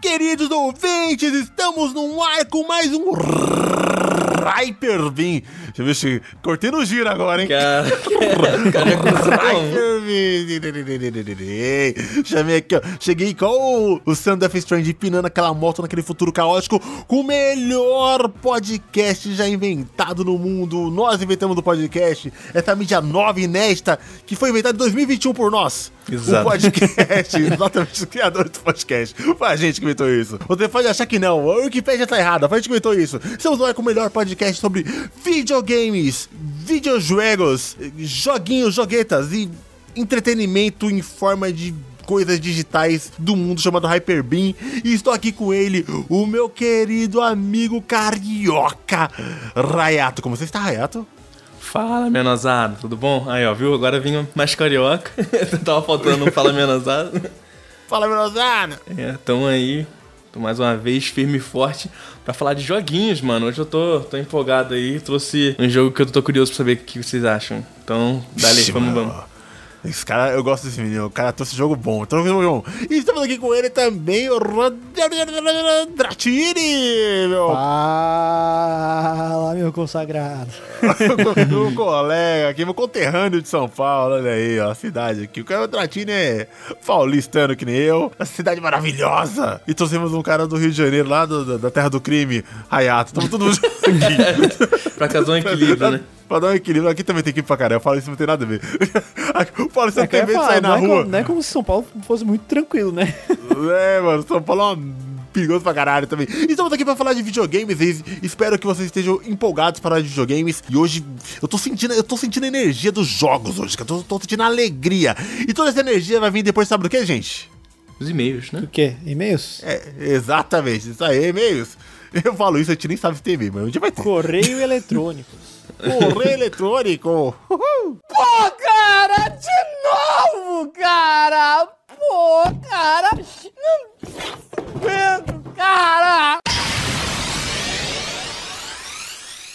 Queridos ouvintes, estamos num ar com mais um Hyperbeam. Deixa eu ver se cortei no giro agora, hein? Cara, cara, Chamei aqui, ó. Cheguei com o, o Sam Death Strand empinando aquela moto naquele futuro caótico com o melhor podcast já inventado no mundo. Nós inventamos o podcast. Essa mídia nova e inédita que foi inventada em 2021 por nós. Exato. O podcast. Exatamente, os criadores do podcast. Foi a gente que inventou isso. Você pode achar que não. A Wikipedia tá errada. Foi a gente que inventou isso. Estamos lá com o melhor podcast sobre videogames, videojuegos, joguinhos, joguetas e entretenimento em forma de coisas digitais do mundo chamado Hyperbeam. E estou aqui com ele, o meu querido amigo carioca, Rayato. Como você está, Rayato? Fala, menosado, tudo bom? Aí, ó, viu? Agora vim mais carioca. Tava faltando um Fala, menosado. Fala, menosada! É, tamo aí, tô mais uma vez firme e forte pra falar de joguinhos, mano. Hoje eu tô, tô empolgado aí, trouxe um jogo que eu tô curioso pra saber o que vocês acham. Então, dali, vamos, vamos. Esse cara, eu gosto desse menino. O cara trouxe jogo bom. Trouxe jogo bom. E estamos aqui com ele também, o Dratini, meu, Fala, meu consagrado. meu colega aqui, meu conterrâneo de São Paulo. Olha aí, ó, a cidade aqui. O cara o Dratini é paulistano que nem eu. Uma cidade maravilhosa. E trouxemos um cara do Rio de Janeiro, lá do- da- da terra do crime, Hayato. Estamos todos juntos aqui. Pra causar um equilíbrio, né? Pra dar um equilíbrio. Aqui também tem equipe pra caramba. Eu falo isso, não tem nada a ver. O Paulistano É que eu tem medo de sair não, na é rua. como, não é como se São Paulo fosse muito tranquilo, né? É, mano, São Paulo é um perigoso pra caralho também. E Estamos aqui pra falar de videogames e espero que vocês estejam empolgados para falar de videogames. E hoje eu tô sentindo, eu tô sentindo a energia dos jogos hoje, cara. Eu tô, tô sentindo a alegria. E toda essa energia vai vir depois, sabe do que, gente? Os e-mails, né? O quê? E-mails? É, exatamente, isso aí, e-mails. Eu falo isso, a gente nem sabe se tem e-mail, mas dia vai ter. Correio eletrônicos. Correio eletrônico. Uhul. Pô, cara, de novo, cara! Pô, cara! Não aguento, cara!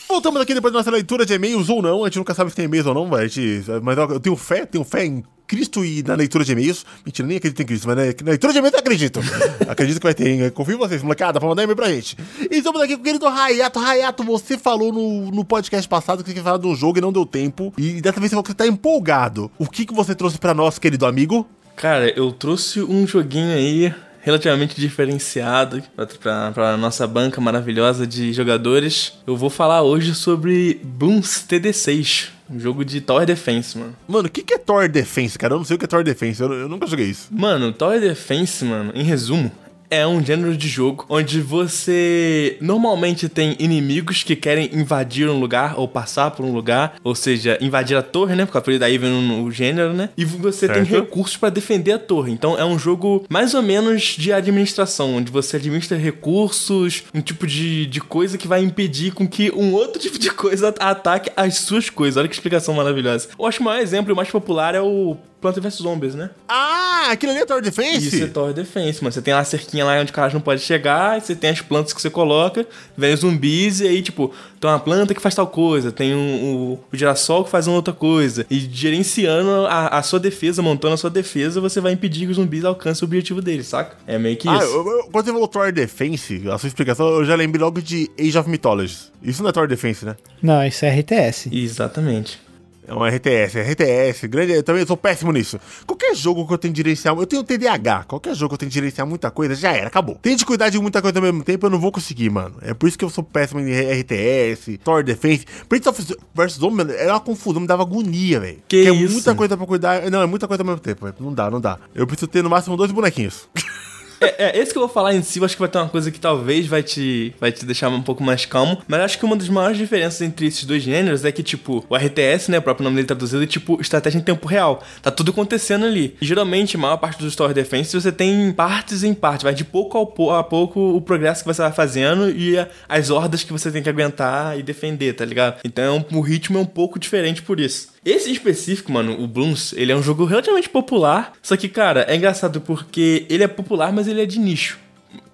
Voltamos aqui depois da nossa leitura de e-mails ou não. A gente nunca sabe se tem e-mails ou não, mas, gente, mas eu tenho fé, tenho fé em Cristo e na leitura de e-mails. Mentira, nem acredito em Cristo, mas na, na leitura de e-mails eu acredito. acredito que vai ter, hein? Confio em vocês, molecada, pra mandar e-mail pra gente. E estamos aqui com o querido Rayato. Rayato, você falou no, no podcast passado que você queria falar de um jogo e não deu tempo. E dessa vez você falou que você tá empolgado. O que, que você trouxe pra nós, querido amigo? Cara, eu trouxe um joguinho aí relativamente diferenciado pra, pra nossa banca maravilhosa de jogadores. Eu vou falar hoje sobre Blooms TD6, um jogo de Tower Defense, mano. Mano, o que, que é Tower Defense, cara? Eu não sei o que é Tower Defense, eu, eu nunca joguei isso. Mano, Tower Defense, mano, em resumo, é um gênero de jogo onde você normalmente tem inimigos que querem invadir um lugar ou passar por um lugar, ou seja, invadir a torre, né? Porque a daí vem o gênero, né? E você tem Certo. recursos pra defender a torre. Então é um jogo mais ou menos de administração, onde você administra recursos, um tipo de, de coisa que vai impedir com que um outro tipo de coisa ataque as suas coisas. Olha que explicação maravilhosa. Eu acho que o maior exemplo e o mais popular é o Planta vs Zombies, né? Ah, aquilo ali é Tower Defense? Isso é Tower Defense, mano. Você tem lá a cerquinha lá onde o cara não pode chegar, e você tem as plantas que você coloca, vem os zumbis, e aí, tipo, tem uma planta que faz tal coisa, tem um, o, o girassol que faz uma outra coisa. E gerenciando a, a sua defesa, montando a sua defesa, você vai impedir que os zumbis alcancem o objetivo deles, saca? É meio que Ah, isso. eu- eu- quando você falou Tower Defense, a sua explicação, eu já lembrei logo de Age of Mythology. Isso não é Tower Defense, né? Não, isso é RTS. Exatamente. É um RTS, é RTS, grande, eu também sou péssimo nisso. Qualquer jogo que eu tenho de gerenciar, eu tenho TDAH, qualquer jogo que eu tenho de gerenciar muita coisa, já era, acabou. Tem de cuidar de muita coisa ao mesmo tempo, eu não vou conseguir, mano. É por isso que eu sou péssimo em RTS, Tower Defense. Prince of vs Zombie era uma confusão, me dava agonia, velho. Que é isso? muita coisa pra cuidar, não, é muita coisa ao mesmo tempo, velho. não dá, não dá. Eu preciso ter no máximo dois bonequinhos. É, é, esse que eu vou falar em si, eu acho que vai ter uma coisa que talvez vai te, vai te deixar um pouco mais calmo. Mas acho que uma das maiores diferenças entre esses dois gêneros é que, tipo, o RTS, né, o próprio nome dele traduzido, é tipo estratégia em tempo real. Tá tudo acontecendo ali. E geralmente, a maior parte dos Tower Defense, você tem partes em parte. Vai de pouco a pouco o progresso que você vai fazendo e as hordas que você tem que aguentar e defender, tá ligado? Então o ritmo é um pouco diferente por isso. Esse em específico, mano, o Blooms, ele é um jogo relativamente popular. Só que, cara, é engraçado porque ele é popular, mas ele é de nicho.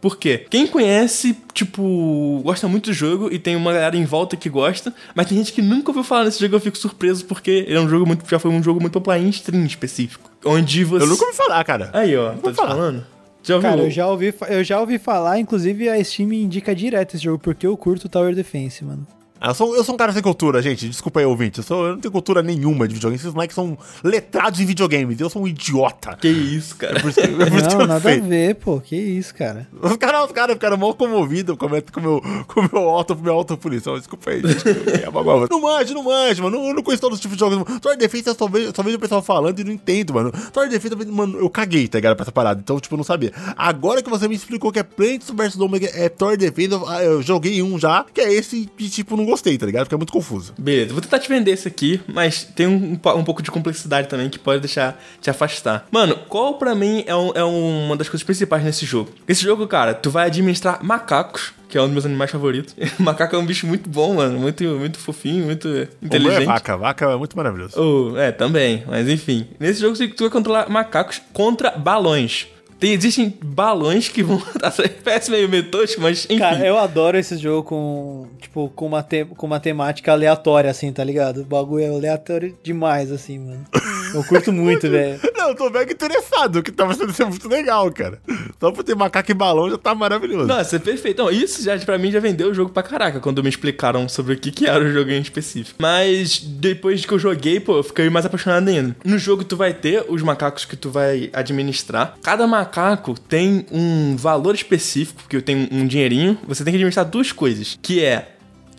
Por quê? Quem conhece, tipo, gosta muito do jogo e tem uma galera em volta que gosta, mas tem gente que nunca ouviu falar nesse jogo eu fico surpreso porque ele é um jogo muito, já foi um jogo muito popular em stream específico. Onde você. Eu nunca ouvi falar, cara. Aí, ó, tá te falar. falando? Já ouviu? Cara, eu já, ouvi, eu já ouvi falar, inclusive a Steam indica direto esse jogo, porque eu curto Tower Defense, mano. Ah, Eu sou, eu sou um cara sem cultura, gente. Desculpa aí, ouvinte. Eu, sou, eu não tenho cultura nenhuma de videogame. Esses moleques são letrados em videogames. Eu sou um idiota. Que isso, cara. Por isso que, por isso que Não, eu nada a ver, pô. Que isso, cara. Os caras os cara ficaram mal comovidos com, com meu, com meu auto, minha autopunição. Desculpa aí, gente. É. Não manjo, não manjo, mano. Eu não conheço todos os tipos de jogos. mano. Tower Defense eu só vejo, só vejo o pessoal falando e não entendo, mano. Tower Defense, mano, eu caguei, tá ligado? Pra essa parada. Então, tipo, eu não sabia. Agora que você me explicou que é Plants vs Omega, é Tower Defense, eu, ah, eu joguei um já, que é esse e, tipo, não gostei, tá ligado? Fica muito confuso. Beleza, vou tentar te vender esse aqui, mas tem um, um po- pouco de complexidade também que pode deixar te afastar. Mano, qual pra mim é, um- é uma das coisas principais nesse jogo? Esse jogo, cara, tu vai administrar macacos, que é um dos meus animais favoritos. Macaco é um bicho muito bom, mano, muito, muito fofinho, muito é inteligente. vaca. Vaca é muito maravilhoso. Oh, é, também, mas enfim. Nesse jogo você- tu vai controlar macacos contra balões. Tem, existem balões que vão. Parece meio meio tosco, mas enfim. Cara, eu adoro esse jogo com, tipo, com uma, te- com uma temática aleatória, assim, tá ligado? O bagulho é aleatório demais, assim, mano. Eu curto muito, velho. Não, eu tô mega interessado, que tá sendo ser muito legal, cara. Só por ter macaco e balão já tá maravilhoso. Nossa, é perfeito. Não, isso já pra mim já vendeu o jogo pra caraca quando me explicaram sobre o que, que era o jogo em específico. Mas depois que eu joguei, pô, eu fiquei mais apaixonado ainda. No jogo tu vai ter os macacos que tu vai administrar. Cada macaco tem um valor específico, porque tem um dinheirinho. Você tem que administrar duas coisas, que é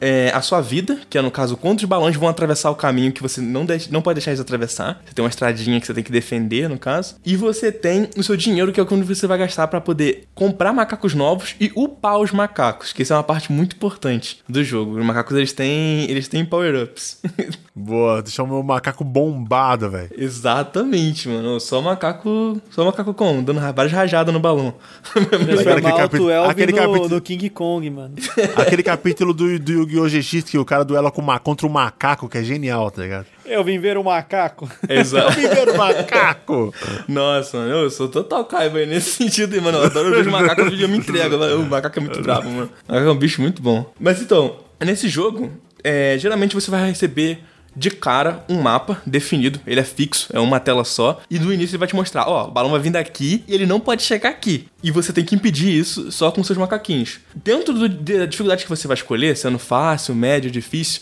é, a sua vida, que é no caso quantos balões vão atravessar o caminho que você não, deixa- não pode deixar eles atravessar. Você tem uma estradinha que você tem que defender, no caso. E você tem o seu dinheiro, que é quando você vai gastar pra poder comprar macacos novos e upar os macacos, que isso é uma parte muito importante do jogo. Os macacos eles têm, eles têm power-ups. Boa, deixar o meu macaco bombado, velho. Exatamente, mano. Só macaco. Só macaco como? Dando várias rajadas no balão. Aquele Elvin aquele no, capítulo- no King Kong, mano. Aquele capítulo do, do Yu-Gi-Oh! GX que o cara duela com uma, contra o macaco, que é genial, tá ligado? Eu vim ver o macaco. Exato. Primeiro macaco! Nossa, mano, eu sou total caiba aí nesse sentido, mano. Eu adoro ver os macacos e eu me entrego. O macaco é muito bravo, mano. O macaco é um bicho muito bom. Mas então, nesse jogo, é, geralmente você vai receber de cara um mapa definido. Ele é fixo, é uma tela só. E no início ele vai te mostrar: ó, o balão vai vir daqui e ele não pode chegar aqui. E você tem que impedir isso só com seus macaquinhos. Dentro do- da dificuldade que você vai escolher, sendo fácil, médio, difícil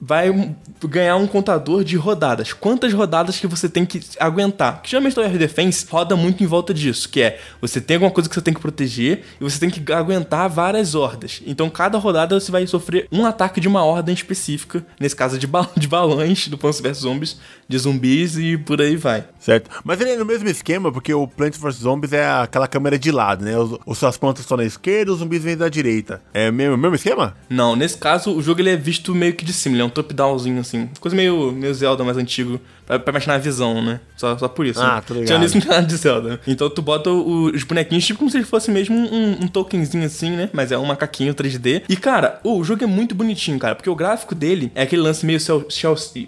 vai ganhar um contador de rodadas. Quantas rodadas que você tem que aguentar? Que geralmente o Air Defense roda muito em volta disso, que é você tem alguma coisa que você tem que proteger e você tem que aguentar várias hordas. Então cada rodada você vai sofrer um ataque de uma ordem específica, nesse caso de, ba- de balões do Plants vs Zombies, de zumbis e por aí vai. Certo. Mas ele é no mesmo esquema, porque o Plants vs Zombies é aquela câmera de lado, né? Os, os suas plantas estão na esquerda, os zumbis vêm da direita. É o mesmo, mesmo esquema? Não, nesse caso o jogo ele é visto meio que de cima, ele é um top-downzinho assim, coisa meio, meio Zelda mais antigo, pra, pra imaginar a visão, né? Só, só por isso. Ah, né? tô ligado. Tinha isso no canal de Zelda. Então tu bota os bonequinhos tipo como se fosse mesmo um, um tokenzinho assim, né? Mas é um macaquinho 3D. E cara, o jogo é muito bonitinho, cara, porque o gráfico dele é aquele lance meio cel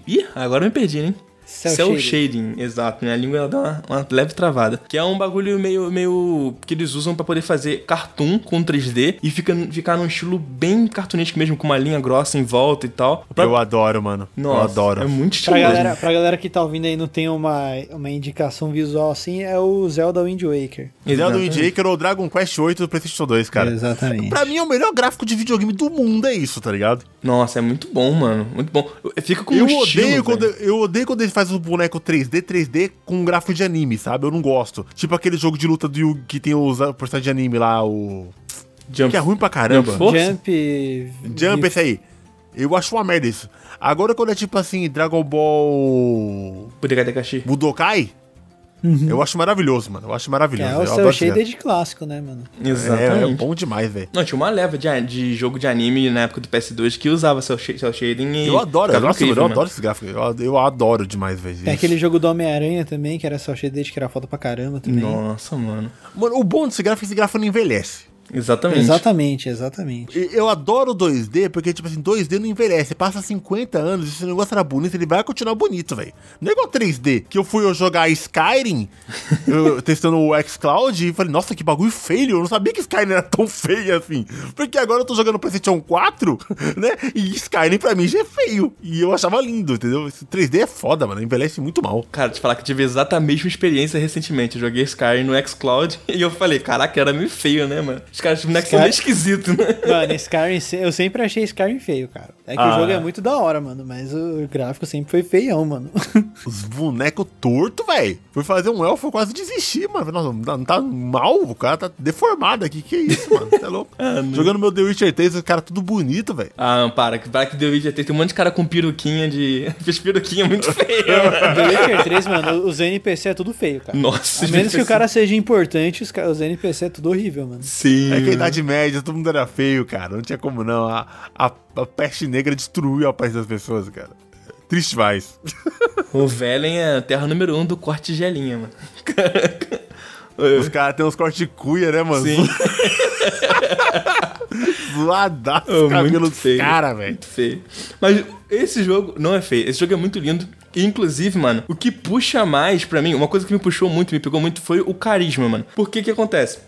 Ih, agora eu me perdi, né? Cel Cel shading. shading, exato. Minha língua ela dá uma, uma leve travada. Que é um bagulho meio, meio que eles usam pra poder fazer cartoon com 3D e fica, ficar num estilo bem cartunístico mesmo, com uma linha grossa em volta e tal. Pra- Eu adoro, mano. Nossa, eu adoro. É muito Pra estiloso. galera, pra galera que tá ouvindo aí e não tem uma, uma indicação visual assim, é o Zelda Wind Waker. Zelda Wind. Waker ou Dragon Quest 8 do PlayStation 2, cara. Exatamente. Pra mim é o melhor gráfico de videogame do mundo, é isso, tá ligado? Nossa, é muito bom, mano. Muito bom. Fica com Eu um estilo, odeio, quando, velho. eu odeio quando ele faz o boneco 3D, 3D com um gráfico de anime, sabe? Eu não gosto. Tipo aquele jogo de luta do Yu- que tem os personagens de anime lá, o. Jump. Que é ruim pra caramba. Jump? Jump. Jump, esse aí. Eu acho uma merda isso. Agora quando é tipo assim, Dragon Ball. Budokai Tenkaichi. Budokai, eu acho maravilhoso, mano. Eu acho maravilhoso. é eu o seu esse shaded clássico, né, mano? É, é Exatamente. bom demais, velho. Não, tinha uma leva de, de jogo de anime na época do PS2 que usava seu, sh- seu shading e. Eu adoro, ficava nossa, incrível, eu adoro esse gráfico. Eu, eu adoro demais, velho. Tem aquele jogo do Homem-Aranha também, que era só shaded, que era foda pra caramba também. Nossa, mano. Mano, o bom desse gráfico é que esse gráfico não envelhece. Exatamente. Exatamente, exatamente. Eu adoro 2D, porque, tipo assim, 2D não envelhece. Passa 50 anos, e se o negócio era bonito, ele vai continuar bonito, velho. Não é igual 3D, que eu fui jogar Skyrim, eu, testando o xCloud, e falei, nossa, que bagulho feio. Eu não sabia que Skyrim era tão feio assim. Porque agora eu tô jogando PlayStation 4, né? E Skyrim pra mim já é feio. E eu achava lindo, entendeu? Esse 3D é foda, mano. Envelhece muito mal. Cara, te falar que eu tive exatamente a mesma experiência recentemente. Eu joguei Skyrim no xCloud e eu falei, caraca, era meio feio, né, mano? Os caras, os bonecos são meio esquisitos, né? Mano, Skyrim, eu sempre achei Skyrim feio, cara. É que Ah, o jogo é. é muito da hora, mano, mas o gráfico sempre foi feião, mano. Os bonecos tortos, velho. Fui fazer um elfo, eu quase desisti, mano. Nossa, não, não tá mal? O cara tá deformado aqui. Que isso, mano? Você é louco? Jogando meu The Witcher 3, o cara tudo bonito, velho. Ah, para, que para que The Witcher tem, tem um monte de cara com peruquinha de. Fez peruquinha muito feia, mano. The Witcher 3, mano, os NPC é tudo feio, cara. Nossa, A menos que o NPC. cara seja importante, os, os NPC é tudo horrível, mano. Sim. É que a Idade Média, todo mundo era feio, cara. Não tinha como não. A, a, a peste negra destruiu a paz das pessoas, cara. Triste mais. O Velen é a terra número um do corte de gelinha, mano. Os caras têm uns cortes de cuia, né, mano? Sim. Zoadaço Oh, o cabelo muito dos feio. caras, velho. Muito feio. Mas esse jogo não é feio. Esse jogo é muito lindo. E, inclusive, mano, o que puxa mais pra mim, uma coisa que me puxou muito, me pegou muito, foi o carisma, mano. Porque que acontece?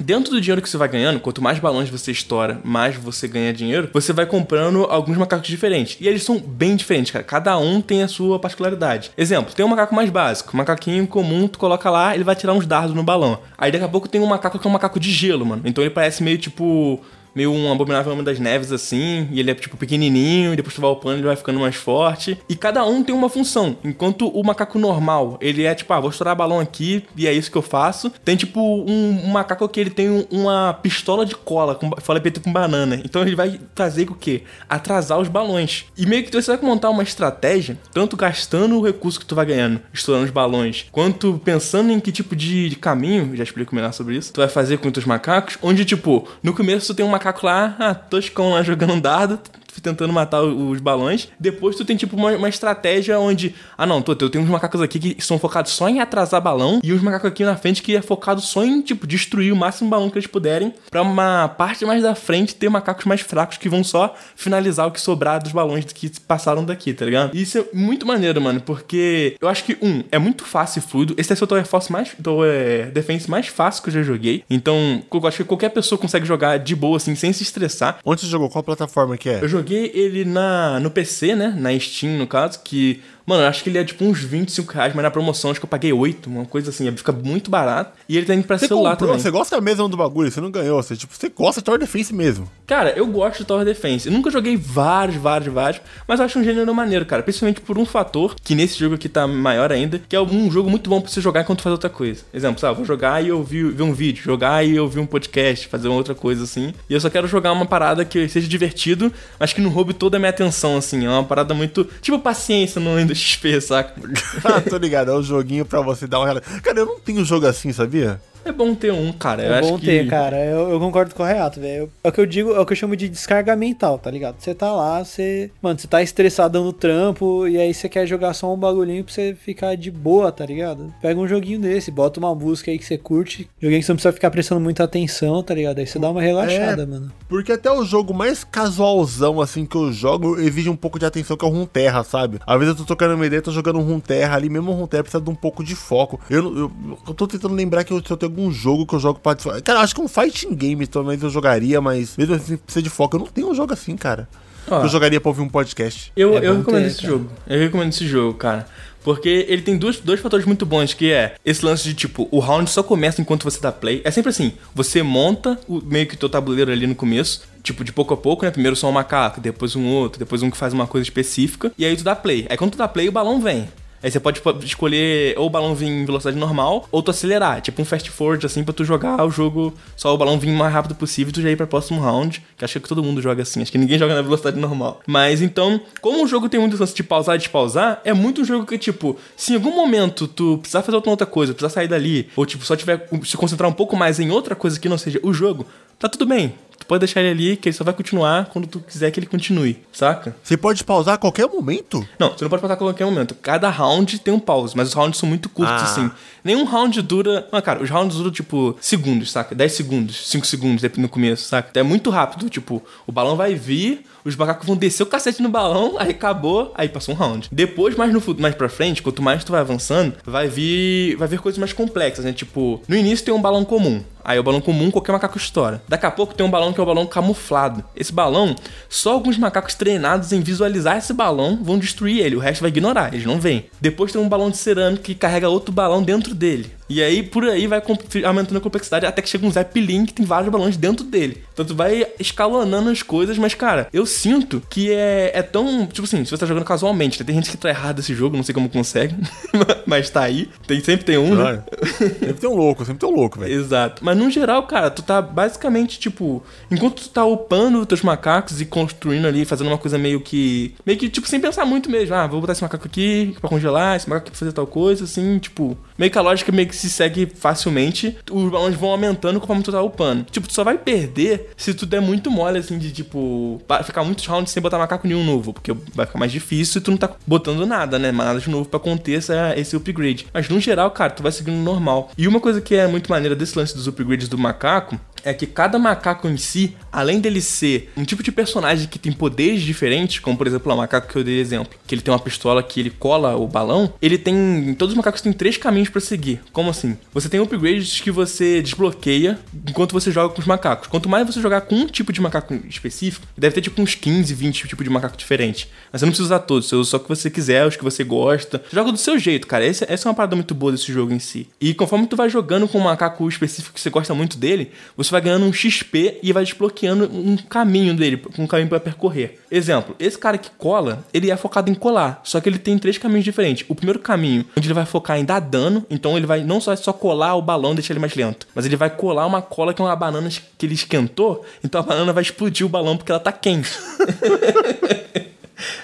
Dentro do dinheiro que você vai ganhando, quanto mais balões você estoura, mais você ganha dinheiro, você vai comprando alguns macacos diferentes. E eles são bem diferentes, cara. Cada um tem a sua particularidade. Exemplo, tem um macaco mais básico. Macaquinho comum, tu coloca lá, ele vai tirar uns dardos no balão. Aí daqui a pouco tem um macaco que é um macaco de gelo, mano. Então ele parece meio tipo meio um abominável homem das neves assim, e ele é tipo pequenininho, e depois tu vai upando ele vai ficando mais forte. E cada um tem uma função. Enquanto o macaco normal, ele é tipo, ah, vou estourar balão aqui e é isso que eu faço. Tem tipo um, um macaco que ele tem um- uma pistola de cola, com fala feita com banana. Então ele vai fazer o quê? Atrasar os balões. E meio que você vai montar uma estratégia, tanto gastando o recurso que tu vai ganhando, estourando os balões, quanto pensando em que tipo de, de caminho, já explico melhor sobre isso, tu vai fazer com os macacos, onde tipo, no começo tu tem um macaco lá, ah, toscão lá jogando um dardo, tentando matar os balões. Depois tu tem tipo uma, uma estratégia onde, ah não, tô, eu tenho uns macacos aqui que são focados só em atrasar balão e uns macacos aqui na frente que é focado só em tipo destruir o máximo balão que eles puderem, Pra uma parte mais da frente ter macacos mais fracos que vão só finalizar o que sobrar dos balões que passaram daqui, tá ligado? E isso é muito maneiro, mano, porque eu acho que um, é muito fácil e fluido. Esse é o Tower Force mais, Tower Defense mais fácil que eu já joguei. Então, eu acho que qualquer pessoa consegue jogar de boa assim, sem se estressar. Onde você jogou? Qual plataforma que é? Eu joguei ele na, no PC, né? Na Steam, no caso, que. Mano, acho que ele é tipo uns 25 reais, mas na promoção acho que eu paguei 8, uma coisa assim. Fica muito barato. E ele tem pra Você celular comprou, também. você gosta mesmo do bagulho, você não ganhou. Você, tipo, você gosta de Tower Defense mesmo. Cara, eu gosto de Tower Defense. Eu nunca joguei vários, vários, vários, mas eu acho um gênero maneiro, cara. Principalmente por um fator, que nesse jogo aqui tá maior ainda, que é um jogo muito bom pra você jogar enquanto faz outra coisa. Exemplo, sabe, vou jogar e ouvir ver um vídeo, jogar e ouvir um podcast, fazer uma outra coisa assim. E eu só quero jogar uma parada que seja divertido, mas que não roube toda a minha atenção, assim. É uma parada muito. Tipo paciência no Windows XP, saca? ah, tô ligado, é um joguinho pra você dar uma relação. Cara, eu não tenho jogo assim, sabia? É bom ter um, cara. eu É acho bom que... ter, cara. Eu, eu concordo com o Reato, velho. É o que eu digo, é o que eu chamo de descarga mental, tá ligado? Você tá lá, você. Mano, você tá estressadão no trampo, e aí você quer jogar só um bagulhinho pra você ficar de boa, tá ligado? Pega um joguinho desse, bota uma música aí que você curte. Joguinho que você não precisa ficar prestando muita atenção, tá ligado? Aí você dá uma relaxada, É. mano. Porque até o jogo mais casualzão, assim, que eu jogo, exige um pouco de atenção, que é o Runeterra, sabe? Às vezes eu tô tocando uma ideia, tô jogando um Runeterra ali, mesmo o Runeterra precisa de um pouco de foco. Eu, eu, eu tô tentando lembrar que eu, se eu tenho algum jogo que eu jogo pra... Cara, acho que um fighting game talvez eu jogaria, mas mesmo assim precisa de foco. Eu não tenho um jogo assim, cara. Ó. Eu jogaria pra ouvir um podcast. Eu, É eu recomendo ter, esse cara. jogo. Eu recomendo esse jogo, cara. Porque ele tem dois, dois fatores muito bons, que é esse lance de, tipo, o round só começa enquanto você dá play. É sempre assim, você monta o, meio que o teu tabuleiro ali no começo, tipo, de pouco a pouco, né? Primeiro só um macaco, depois um outro, depois um que faz uma coisa específica, e aí tu dá play. Aí quando tu dá play, o balão vem. Aí você pode po- escolher ou o balão vir em velocidade normal, ou tu acelerar, tipo um fast forward, assim, pra tu jogar o jogo, só o balão vir o mais rápido possível e tu já ir pra próximo round, que acho que todo mundo joga assim, acho que ninguém joga na velocidade normal. Mas então, como o jogo tem muito lance de pausar e despausar, é muito um jogo que, tipo, se em algum momento tu precisar fazer outra coisa, precisar sair dali, ou tipo, só tiver se concentrar um pouco mais em outra coisa que não seja o jogo, tá tudo bem. Tu pode deixar ele ali, que ele só vai continuar quando tu quiser que ele continue, saca? Você pode pausar a qualquer momento? Não, você não pode pausar a qualquer momento. Cada round tem um pause, mas os rounds são muito curtos, Ah. assim. Nenhum round dura. Ah, cara, os rounds duram, tipo, segundos, saca? 10 segundos, 5 segundos no começo, saca? Então é muito rápido. Tipo, o balão vai vir, os macacos vão descer o cacete no balão, aí acabou, aí passou um round. Depois, mais no mais pra frente, quanto mais tu vai avançando, vai vir. Vai vir coisas mais complexas, né? Tipo, no início tem um balão comum. Aí o balão comum qualquer macaco estoura. Daqui a pouco tem um balão que é o balão camuflado. Esse balão, só alguns macacos treinados em visualizar esse balão vão destruir ele. O resto vai ignorar, eles não vêm. Depois tem um balão de cerâmica que carrega outro balão dentro dele. E aí, por aí, vai aumentando a complexidade até que chega um Zeppelin que tem vários balões dentro dele. Então tu vai escalonando as coisas, mas, cara, eu sinto que é, é tão. Tipo assim, se você tá jogando casualmente, né? Tem gente que tá errado esse jogo, não sei como consegue, mas tá aí. Tem, sempre tem um, né? Olha, sempre tem um louco, sempre tem um louco, velho. Exato. Mas no geral, cara, tu tá basicamente, tipo, enquanto tu tá upando os teus macacos e construindo ali, fazendo uma coisa meio que. Meio que, tipo, sem pensar muito mesmo. Ah, vou botar esse macaco aqui pra congelar, esse macaco aqui pra fazer tal coisa, assim, tipo. Meio que a lógica meio que se segue facilmente. Os balões vão aumentando conforme tu tá upando. Tipo, tu só vai perder se tu der muito mole, assim, de tipo. Ficar muitos rounds sem botar macaco nenhum novo. Porque vai ficar mais difícil e tu não tá botando nada, né? Nada de novo pra conter essa, esse upgrade. Mas no geral, cara, tu vai seguindo normal. E uma coisa que é muito maneira desse lance dos upgrades do macaco é que cada macaco em si, além dele ser um tipo de personagem que tem poderes diferentes, como por exemplo o macaco que eu dei exemplo, que ele tem uma pistola que ele cola o balão, ele tem. Todos os macacos têm três caminhos pra seguir. Como assim? Você tem upgrades que você desbloqueia enquanto você joga com os macacos. Quanto mais você jogar com um tipo de macaco específico, deve ter tipo uns 15, 20 tipos de macaco diferente. Mas você não precisa usar todos, você usa só o que você quiser, os que você gosta. Joga do seu jeito, cara. Esse- essa é uma parada muito boa desse jogo em si. E conforme tu vai jogando com um macaco específico que você gosta muito dele, você vai ganhando um XP e vai desbloqueando um caminho dele, um caminho pra percorrer. Exemplo, esse cara que cola, ele é focado em colar, só que ele tem três caminhos diferentes. O primeiro caminho, onde ele vai focar em dar dano, então ele vai não só só colar o balão, deixar ele mais lento, mas ele vai colar uma cola que é uma banana que ele esquentou, então a banana vai explodir o balão porque ela tá quente.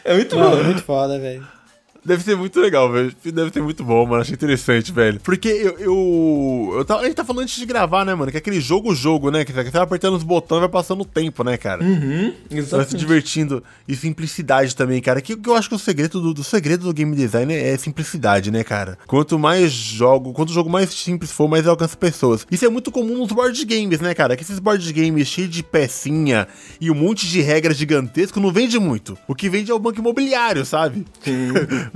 é muito Mano, bom. muito foda, velho. Deve ser muito legal, velho. Deve ser muito bom, mano. Achei interessante, velho. Porque eu. eu, eu tava- a gente tá falando antes de gravar, né, mano? Que é aquele jogo-jogo, né? Que você vai apertando os botões e vai passando o tempo, né, cara? Uhum, Vai se exatamente. divertindo. E simplicidade também, cara. Que, que eu acho que o segredo do, do segredo do game design é, é simplicidade, né, cara? Quanto mais jogo, quanto o jogo mais simples for, mais alcança pessoas. Isso é muito comum nos board games, né, cara? Que esses board games cheios de pecinha e um monte de regras gigantesco não vende muito. O que vende é o banco imobiliário, sabe?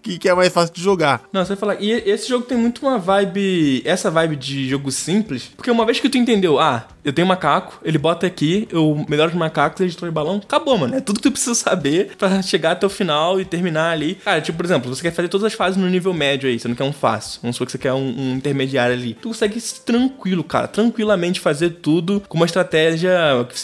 que, que é mais fácil de jogar. Não, você vai falar. E esse jogo tem muito uma vibe. Essa vibe de jogo simples. Porque uma vez que tu entendeu, ah, eu tenho macaco, ele bota aqui, eu melhoro os macacos, ele destrói balão, acabou, mano. É tudo que tu precisa saber pra chegar até o final e terminar ali. Cara, tipo, por exemplo, você quer fazer todas as fases no nível médio aí, você não quer um fácil. Vamos supor que você quer um, um intermediário ali. Tu consegue tranquilo, cara, tranquilamente fazer tudo com uma estratégia,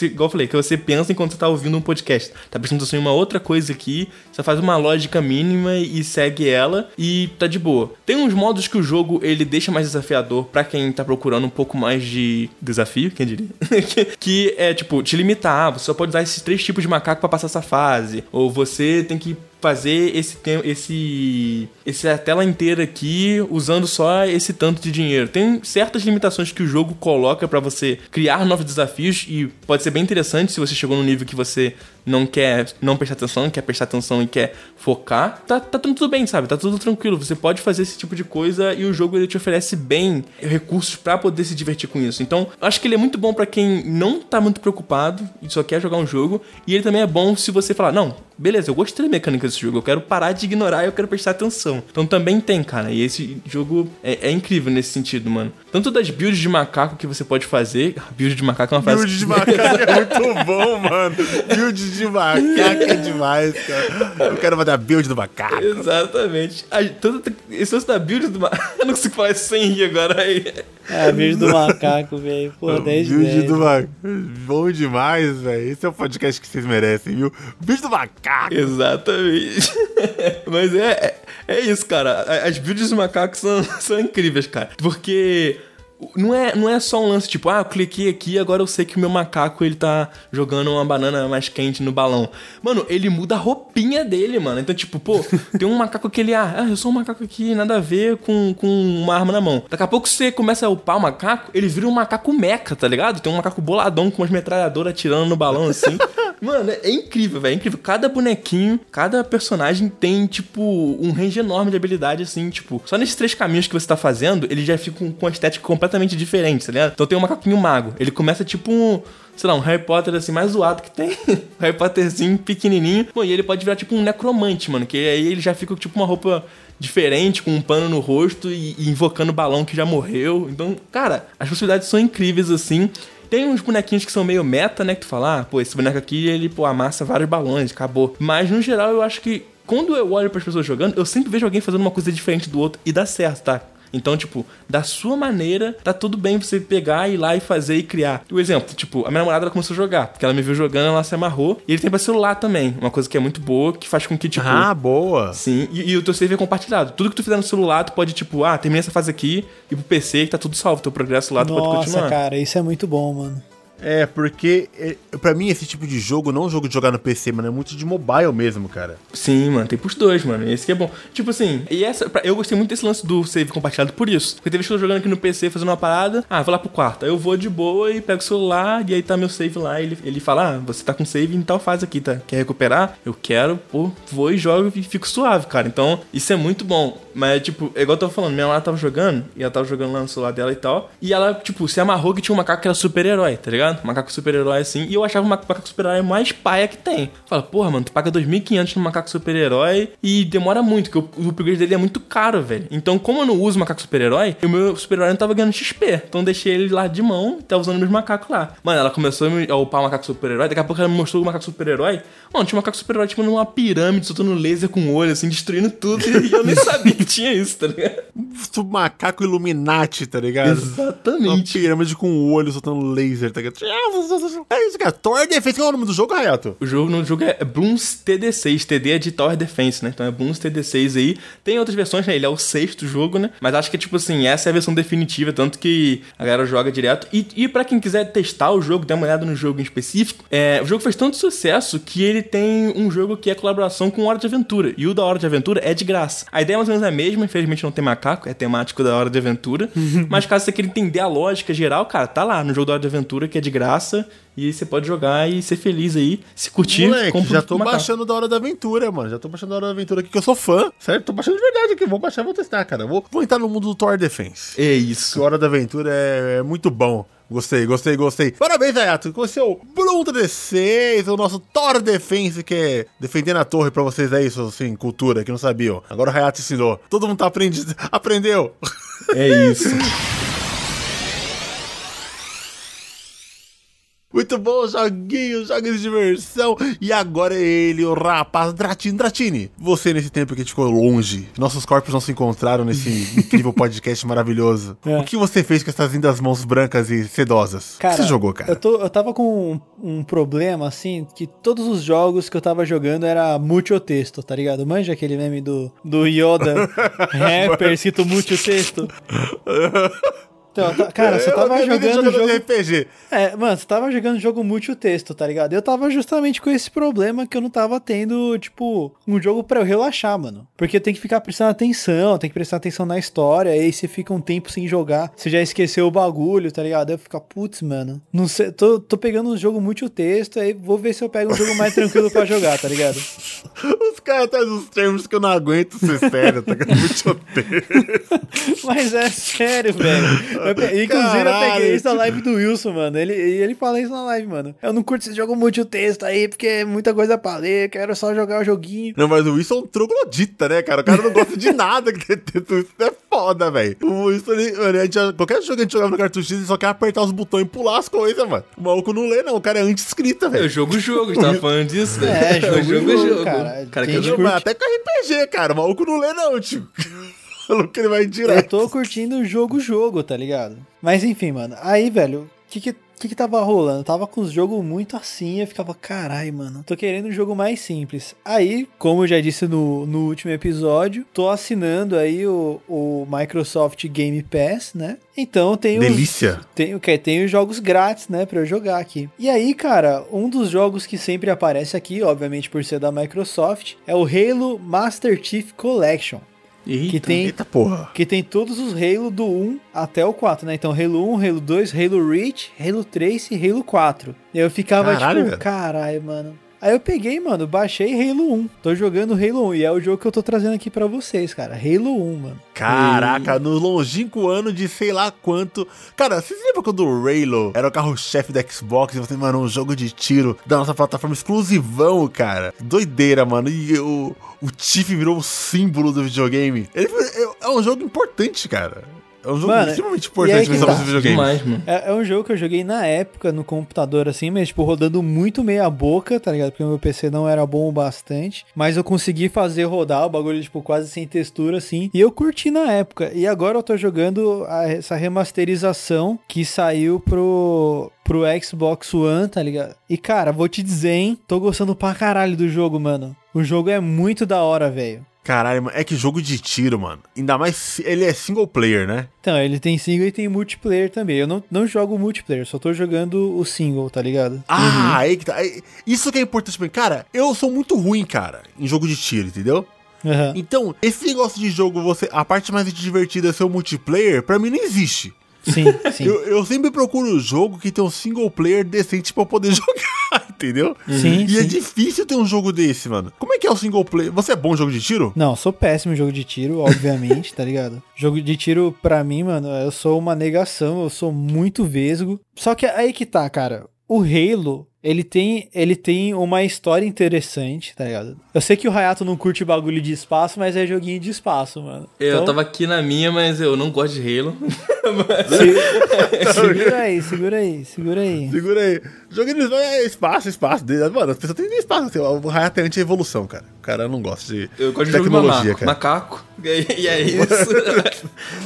igual eu falei, que você pensa enquanto você tá ouvindo um podcast. Tá atenção em uma outra coisa aqui, você faz uma lógica mínima e segue ela e tá de boa. Tem uns modos que o jogo ele deixa mais desafiador pra quem tá procurando um pouco mais de desafio, quem diria? que, é tipo, te limitar, você só pode usar esses três tipos de macaco pra passar essa fase, ou você tem que fazer esse tem- esse essa tela inteira aqui usando só esse tanto de dinheiro. Tem certas limitações que o jogo coloca pra você criar novos desafios e pode ser bem interessante se você chegou num nível que você não quer não prestar atenção, quer prestar atenção e quer focar. Tá, tá tudo bem, sabe? Tá tudo tranquilo. Você pode fazer esse tipo de coisa e o jogo ele te oferece bem recursos pra poder se divertir com isso. Então, acho que ele é muito bom pra quem não tá muito preocupado e só quer jogar um jogo. E ele também é bom se você falar, não, beleza, eu gostei da mecânica desse jogo, eu quero parar de ignorar e eu quero prestar atenção. Então também tem, cara. E esse jogo é, é incrível nesse sentido, mano. Tanto das builds de macaco que você pode fazer. Build de macaco é uma frase. Build de macaco é muito bom, mano. Build de macaco é demais, cara. Eu quero fazer a build do macaco. Exatamente. A, tanto, esse lance da build do macaco. Eu não consigo falar isso sem rir agora aí. É, vídeo do macaco, velho. Pô, 10 de Build 10. do macaco. Bom demais, velho. Esse é o podcast que vocês merecem, viu? Build do macaco. Exatamente. Mas é, é, é isso, cara. A- As builds dos macacos são, são incríveis, cara. Porque não é, não é só um lance tipo, ah, eu cliquei aqui agora eu sei que o meu macaco ele tá jogando uma banana mais quente no balão. Mano, ele muda a roupinha dele, mano. Então, tipo, pô, tem um macaco que ele, ah, eu sou um macaco aqui, nada a ver com, com uma arma na mão. Daqui a pouco você começa a upar o macaco, ele vira um macaco meca, tá ligado? Tem um macaco boladão com umas metralhadoras atirando no balão assim. Mano, é incrível, velho. É incrível. Cada bonequinho, cada personagem tem, tipo, um range enorme de habilidade, assim, tipo. Só nesses três caminhos que você tá fazendo, ele já fica com, com uma estética completamente diferente, tá ligado? Então tem um macaquinho mago. Ele começa, tipo, um sei lá, um Harry Potter assim mais zoado que tem. Harry Potterzinho pequenininho. Bom, e ele pode virar tipo um necromante, mano, que aí ele já fica tipo uma roupa diferente, com um pano no rosto e, e invocando o balão que já morreu. Então, cara, as possibilidades são incríveis assim. Tem uns bonequinhos que são meio meta, né? Que tu fala, ah, pô, esse boneco aqui, ele, pô, amassa vários balões, acabou. Mas, no geral, eu acho que quando eu olho para as pessoas jogando, eu sempre vejo alguém fazendo uma coisa diferente do outro e dá certo, tá? Então, tipo, da sua maneira, tá tudo bem você pegar, ir lá e fazer e criar. O exemplo, tipo, a minha namorada ela começou a jogar, porque ela me viu jogando, ela se amarrou. E ele tem pra celular também, uma coisa que é muito boa, que faz com que, tipo. Ah, boa! Sim, e, e o teu save é compartilhado. Tudo que tu fizer no celular, tu pode, tipo, ah, terminei essa fase aqui, e pro PC que tá tudo salvo, teu progresso lá, tu Nossa, pode continuar. cara, isso é muito bom, mano. É, porque é, pra mim esse tipo de jogo não é um jogo de jogar no PC, mano, é muito de mobile mesmo, cara. Sim, mano, tem pros dois, mano. Esse que é bom. Tipo assim, e essa. Eu gostei muito desse lance do save compartilhado por isso. Porque teve eu jogando aqui no PC fazendo uma parada. Ah, vou lá pro quarto. Aí eu vou de boa e pego o celular e aí tá meu save lá. Ele, ele fala: Ah, você tá com save em tal fase aqui, tá? Quer recuperar? Eu quero, pô, vou e jogo e fico suave, cara. Então, isso é muito bom. Mas, tipo, é igual eu tava falando, minha namorada tava jogando, e ela tava jogando lá no celular dela e tal. E ela, tipo, se amarrou que tinha um macaco que era super-herói, tá ligado? Um macaco super-herói assim. E eu achava o macaco super-herói mais paia que tem. Fala, porra, mano, tu paga 2.500 no macaco super-herói e demora muito, porque o, upgrade dele é muito caro, velho. Então, como eu não uso macaco super-herói, o meu super-herói não tava ganhando XP. Então, eu deixei ele lá de mão, tá usando meus macacos lá. Mano, ela começou a me- a upar o macaco super-herói, daqui a pouco ela me mostrou o macaco super-herói. Mano, tinha um macaco super-herói, tipo, numa pirâmide, soltando laser com o olho, assim, destruindo tudo. E eu nem sabia que tinha isso, tá ligado? Macaco Illuminati, tá ligado? Uma Exatamente. pirâmide com o olho soltando laser, tá ligado? É isso, cara. Tower Defense, qual é o nome do jogo, Hayato? O jogo no jogo é Bloons TD6. TD é de Tower Defense, né? Então é Bloons TD6 aí. Tem outras versões, né? Ele é o sexto jogo, né? Mas acho que, tipo assim, essa é a versão definitiva, tanto que a galera joga direto. E, e para quem quiser testar o jogo, dar uma olhada no jogo em específico, é, o jogo fez tanto sucesso que ele tem um jogo que é colaboração com Hora de Aventura. E o da Hora de Aventura é de graça. A ideia é mais ou menos a mesma, infelizmente não tem macaco, é temático da Hora de Aventura. Mas caso você queira entender a lógica geral, cara, tá lá no jogo da Hora de Aventura, que é de graça. E você pode jogar e ser feliz aí, se curtir. Moleque, já tô baixando da Hora da Aventura, mano. Já tô baixando da Hora da Aventura aqui, que eu sou fã, certo? Tô baixando de verdade aqui. Vou baixar, vou testar, cara. Vou, vou entrar no mundo do Tower Defense. É isso. Hora da Aventura é, é muito bom. Gostei, gostei, gostei. Parabéns, Ayato, com o seu Bloom 16, o nosso Thor Defense, que é defendendo a torre pra vocês aí, seus, assim, cultura, que não sabiam. Agora o Hayato ensinou. Todo mundo tá aprendido, aprendeu. É isso. Muito bom, joguinhos, jogos de diversão. E agora é ele, o rapaz Dratini. Dratini, você nesse tempo que ficou longe, nossos corpos não se encontraram nesse incrível podcast maravilhoso. É. O que você fez com essas lindas mãos brancas e sedosas? o que você jogou, cara? Eu, tô, eu tava com um, um problema, assim, que todos os jogos que eu tava jogando era multi texto, tá ligado? Manja aquele meme do, do Yoda, rapper, escrito multi texto. Então, tá- cara, você tava jogando jogo... RPG. É, mano, você tava jogando jogo multi-texto, tá ligado? Eu tava justamente com esse problema que eu não tava tendo, tipo, um jogo pra eu relaxar, mano. Porque eu tenho que ficar prestando atenção, tem que prestar atenção na história, aí você fica um tempo sem jogar, você já esqueceu o bagulho, tá ligado? Eu fico, putz, mano, não sei, tô, tô pegando um jogo multi-texto, aí vou ver se eu pego um jogo mais tranquilo pra jogar, tá ligado? Os caras trazem uns termos que eu não aguento ser sério, tá ligado? Odeio. Mas é sério, velho. Eu Inclusive, eu Caralho, peguei isso na live do Wilson, mano. Ele, e ele fala isso na live, mano. Eu não curto esse jogo multi-texto aí, porque é muita coisa pra ler, quero só jogar o joguinho. Não, mas o Wilson é um troglodita, né, cara? O cara não gosta de nada que tem texto. Isso é foda, velho. O Wilson, ele, mano, a gente, já- qualquer jogo que a gente jogava no cartucho, ele só quer apertar os botões e pular as coisas, mano. O maluco não lê, não. O cara é anti-escrita, É velho. jogo jogo, a gente tava falando disso, velho. É, jogo, jogo, cara. O cara quer gente jogo. Mas Até com RPG, cara. O maluco não lê, não, tio. Maluco ele vai Eu direto. tô curtindo o jogo, jogo, tá ligado? Mas enfim, mano. Aí, velho, o que, que, o que que tava rolando? Tava com os jogos muito assim, eu ficava, carai, mano, tô querendo um jogo mais simples. Aí, como eu já disse no, no último episódio, tô assinando aí o, o Microsoft Game Pass, né? Então tem os, Delícia. tem, o que tem os jogos grátis, né, pra eu jogar aqui. E aí, cara, um dos jogos que sempre aparece aqui, obviamente por ser da Microsoft, é o Halo Master Chief Collection. Eita. Que tem, Eita porra. que tem todos os Halo do 1 até o 4, né? Então Halo 1, Halo 2, Halo Reach, Halo 3 e Halo 4. E eu ficava Caralho, tipo, velho. caralho, mano. Aí eu peguei, mano, baixei Halo 1. Tô jogando Halo 1 e é o jogo que eu tô trazendo aqui pra vocês, cara. Halo 1, mano. Caraca, no longínquo ano de sei lá quanto. Cara, vocês lembram quando o Halo era o carro-chefe da Xbox e você, mano, um jogo de tiro da nossa plataforma exclusivão, cara? Doideira, mano. E o, o Tiff virou o símbolo do videogame. Ele é, é um jogo importante, cara. É um jogo Mano, extremamente importante que pensar tá. nesse videogame. Demais, mano. É, é um jogo que eu joguei na época no computador, assim, mas, tipo, rodando muito meia boca, tá ligado? Porque o meu PC não era bom o bastante. Mas eu consegui fazer rodar o bagulho, tipo, quase sem textura, assim. E eu curti na época. E agora eu tô jogando a- essa remasterização que saiu pro, pro Xbox One, tá ligado? E, cara, vou te dizer, hein? Tô gostando pra caralho do jogo, mano. O jogo é muito da hora, velho. Caralho, mano, é que jogo de tiro, mano. Ainda mais se- ele é single player, né? Então, ele tem single e tem multiplayer também. Eu não, não jogo multiplayer, só tô jogando o single, tá ligado? Ah, aí que tá. Isso que é importante pra mim. Cara, eu sou muito ruim, cara, em jogo de tiro, entendeu? Aham. Então, esse negócio de jogo, você, a parte mais divertida é ser o multiplayer, pra mim não existe. Sim, sim. Eu, eu sempre procuro um jogo que tem um single player decente pra eu poder jogar, entendeu? Sim, E é sim. difícil ter um jogo desse, mano. Como é que é o single player? Você é bom em jogo de tiro? Não, sou péssimo em jogo de tiro, obviamente, tá ligado? Jogo de tiro, pra mim, mano, eu sou uma negação, eu sou muito vesgo. Só que aí que tá, cara. O Halo, ele tem, ele tem uma história interessante, tá ligado? Eu sei que o Hayato não curte bagulho de espaço, mas é joguinho de espaço, mano. Eu Então, tava aqui na minha, mas eu não gosto de Halo. se- segura aí, segura aí, segura aí. Segura aí. Joguinho de é espaço, espaço. Mano, as pessoas têm espaço. Assim, o Hayato é anti-evolução, cara. O cara não gosta de Eu gosto de jogo de tecnologia, macaco. cara. Macaco. E, é isso.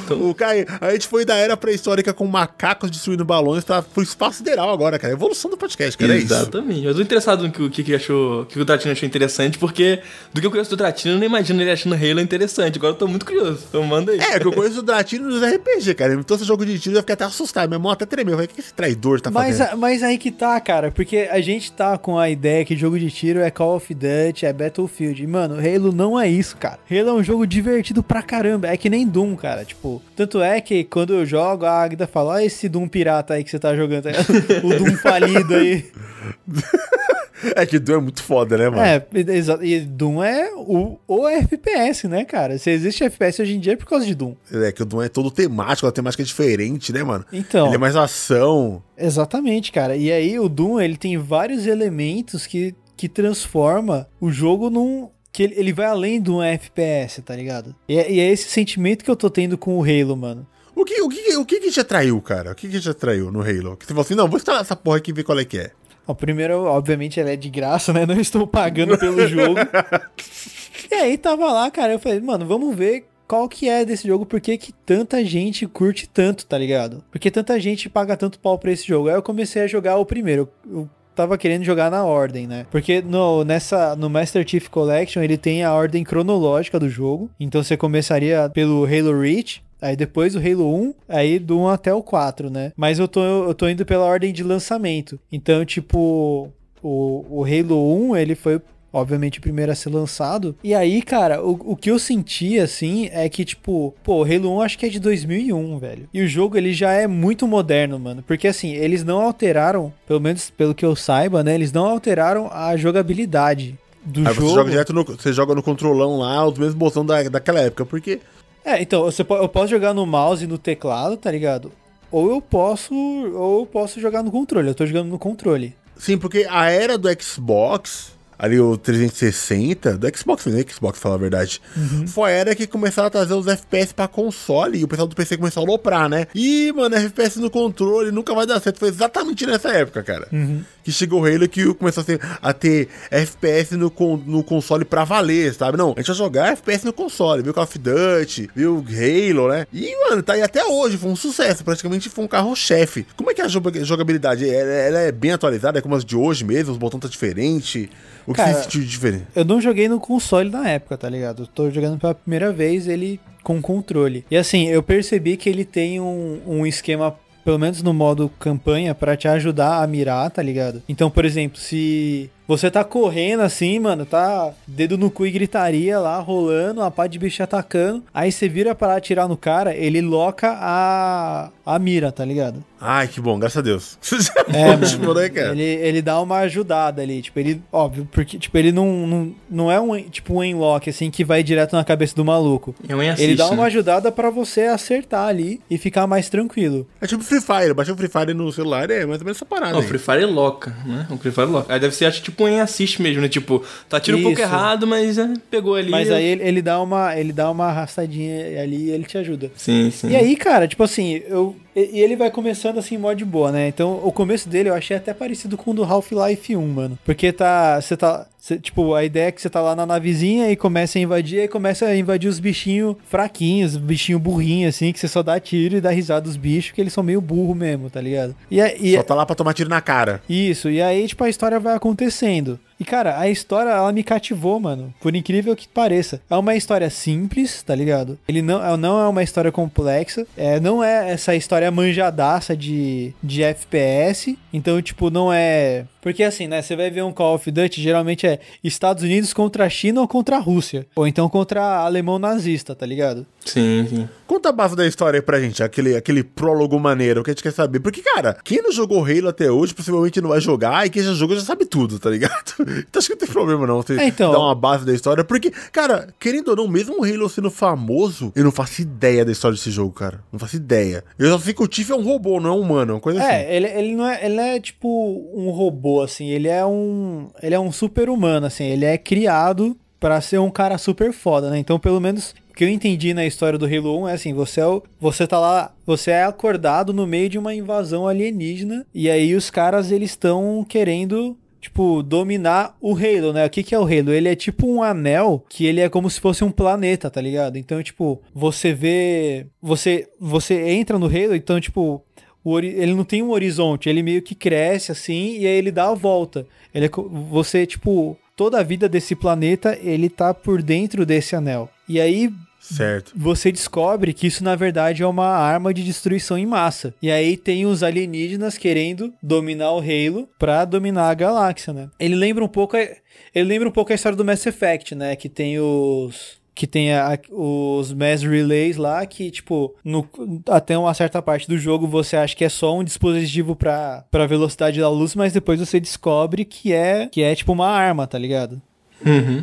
Então, O Kai, a gente foi da era pré-histórica com macacos destruindo balões pra, pro espaço sideral agora, cara. Evolução do podcast, cara. É isso. Exatamente. Eu tô interessado no que, o que, que achou, que o Tratino achou interessante, porque do que eu conheço do Tratino, eu não imagino ele achando Halo interessante. Agora eu tô muito curioso. Então manda aí. É, que eu conheço o Dratino nos RPG, cara. Então esse jogo de tiro eu fiquei até assustado. Meu irmão até tremeu. Eu falei, o que esse traidor tá Mas, fazendo? a- mas aí que tá, cara, porque a gente tá com a ideia que jogo de tiro é Call of Duty, é Battlefield. E, mano, Halo não é isso, cara. Halo é um jogo divertido pra caramba. É que nem Doom, cara. Tipo, tanto é que quando eu jogo, a Agda fala: Ó, esse Doom pirata aí que você tá jogando. o Doom falido aí. É que Doom é muito foda, né, mano? É, exato. E Doom é o, o FPS, né, cara? Se existe FPS hoje em dia é por causa de Doom. É que o Doom é todo temático, a temática é diferente, né, mano? Então. Ele é mais ação. Exatamente, cara. E aí o Doom, ele tem vários elementos que, que transforma o jogo num... Que ele, ele vai além de um FPS, tá ligado? E é, e é esse sentimento que eu tô tendo com o Halo, mano. O que, o, que, o que que te atraiu, cara? O que que te atraiu no Halo? Que você falou assim, não, vou instalar essa porra aqui e ver qual é que é. Ó, primeiro, obviamente, ela é de graça, né? Não estou pagando pelo jogo. e aí tava lá, cara, eu falei, mano, vamos ver qual que é desse jogo, por que que tanta gente curte tanto, tá ligado? Porque tanta gente paga tanto pau pra esse jogo. Aí eu comecei a jogar o primeiro. Eu tava querendo jogar na ordem, né? Porque no, nessa, no Master Chief Collection ele tem a ordem cronológica do jogo. Então você começaria pelo Halo Reach, Aí depois o Halo 1, aí do 1 até o 4, né? Mas eu tô, eu tô indo pela ordem de lançamento. Então, tipo, o, o Halo 1, ele foi obviamente o primeiro a ser lançado. E aí, cara, o, o que eu senti, assim, é que, tipo, pô, o Halo 1 acho que é de 2001, velho. E o jogo, ele já é muito moderno, mano. Porque, assim, eles não alteraram, pelo menos pelo que eu saiba, né? Eles não alteraram a jogabilidade do Aí jogo. você joga direto no. Você joga no controlão lá, os mesmos botões da, daquela época. Porque. É, então, você, eu posso jogar no mouse e no teclado, tá ligado? Ou eu posso. Ou eu posso jogar no controle. Eu tô jogando no controle. Sim, porque a era do Xbox, ali o 360, do Xbox, não é Xbox, falar a verdade, foi a era que começaram a trazer os FPS pra console e o pessoal do PC começou a aloprar, né? E, mano, FPS no controle nunca vai dar certo. Foi exatamente nessa época, cara. Que chegou o Halo que começou a ter, a ter FPS no, no console pra valer, sabe? Não, a gente vai jogar FPS no console, viu Call of Duty, viu Halo, né? E, mano, tá aí até hoje, foi um sucesso, praticamente foi um carro-chefe. Como é que é a jogabilidade? Ela, ela, é bem atualizada, é como as de hoje mesmo, os botões tá diferente? O que Cara, você sentiu de diferente? Eu não joguei no console na época, tá ligado? Eu tô jogando pela primeira vez, ele com controle. E assim, eu percebi que ele tem um, um esquema pelo menos no modo campanha, para te ajudar a mirar, tá ligado? Então, por exemplo, se você tá correndo assim, mano, tá dedo no cu e gritaria lá, rolando, a pá de bicho atacando. Aí você vira para atirar no cara, ele loca a, a mira, tá ligado? Ai, que bom, graças a Deus. É, mano, né, ele, ele dá uma ajudada ali, tipo, ele, óbvio, porque, tipo, ele não, não, não é um, tipo, um enlock, assim, que vai direto na cabeça do maluco. É um assist, ele dá uma né? ajudada para você acertar ali e ficar mais tranquilo. É tipo Free Fire, baixar o Free Fire no celular é mais ou menos essa parada. O Free Fire é loca, né? O Free Fire é loca. Aí deve ser, acho, tipo, tipo em assist mesmo, né? Tipo, tá tiro um pouco errado, mas é, pegou ali. Mas aí ele, ele, dá uma, ele dá uma arrastadinha ali e ele te ajuda. Sim, sim. E aí, cara, tipo assim, eu. E ele vai começando assim, mod boa, né? Então, o começo dele eu achei até parecido com o do Half-Life 1, mano. Porque tá. Você tá. Cê, tipo, a ideia é que você tá lá na navezinha e começa a invadir, e começa a invadir os bichinhos fraquinhos, bichinho burrinho, assim, que você só dá tiro e dá risada dos bichos, que eles são meio burro mesmo, tá ligado? E, e, só tá lá pra tomar tiro na cara. Isso, e aí, tipo, a história vai acontecendo. E, cara, a história, ela me cativou, mano. Por incrível que pareça. É uma história simples, tá ligado? Ele não, é, não é uma história complexa. É, não é essa história manjadaça de, de FPS. Então, tipo, não é porque assim, né? Você vai ver um Call of Duty, geralmente é Estados Unidos contra a China ou contra a Rússia. Ou então contra alemão nazista, tá ligado? Sim, sim. Conta a base da história aí pra gente, aquele, aquele prólogo maneiro que a gente quer saber. Porque, cara, quem não jogou Halo até hoje, possivelmente não vai jogar, e quem já jogou já sabe tudo, tá ligado? Então acho que não tem problema não você é, então... dar uma base da história. Porque, cara, querendo ou não, mesmo o Halo sendo famoso, eu não faço ideia da história desse jogo, cara. Não faço ideia. Eu só sei que o Tiff é um robô, não é um humano, é uma coisa é, assim. É, ele, ele não é. Ele é tipo um robô, assim. Ele é um. Ele é um super humano, assim. Ele é criado para ser um cara super foda, né? Então, pelo menos o que eu entendi na história do Halo 1 é assim, você é o, você tá lá, você é acordado no meio de uma invasão alienígena e aí os caras eles estão querendo tipo, dominar o Halo, né? O que, que é o Halo? Ele é tipo um anel que ele é como se fosse um planeta, tá ligado? Então, tipo, você vê. Você, você entra no Halo, então, tipo. ele não tem um horizonte, ele meio que cresce assim e aí ele dá a volta. Ele é, você, tipo, toda a vida desse planeta, ele tá por dentro desse anel. E aí Certo. Você descobre que isso na verdade é uma arma de destruição em massa. E aí tem os alienígenas querendo dominar o Halo para dominar a galáxia, né? Ele lembra um pouco ele lembra um pouco a história do Mass Effect, né, que tem os que tem a, os mass relays lá que tipo no, até uma certa parte do jogo você acha que é só um dispositivo para para velocidade da luz mas depois você descobre que é que é tipo uma arma tá ligado uhum.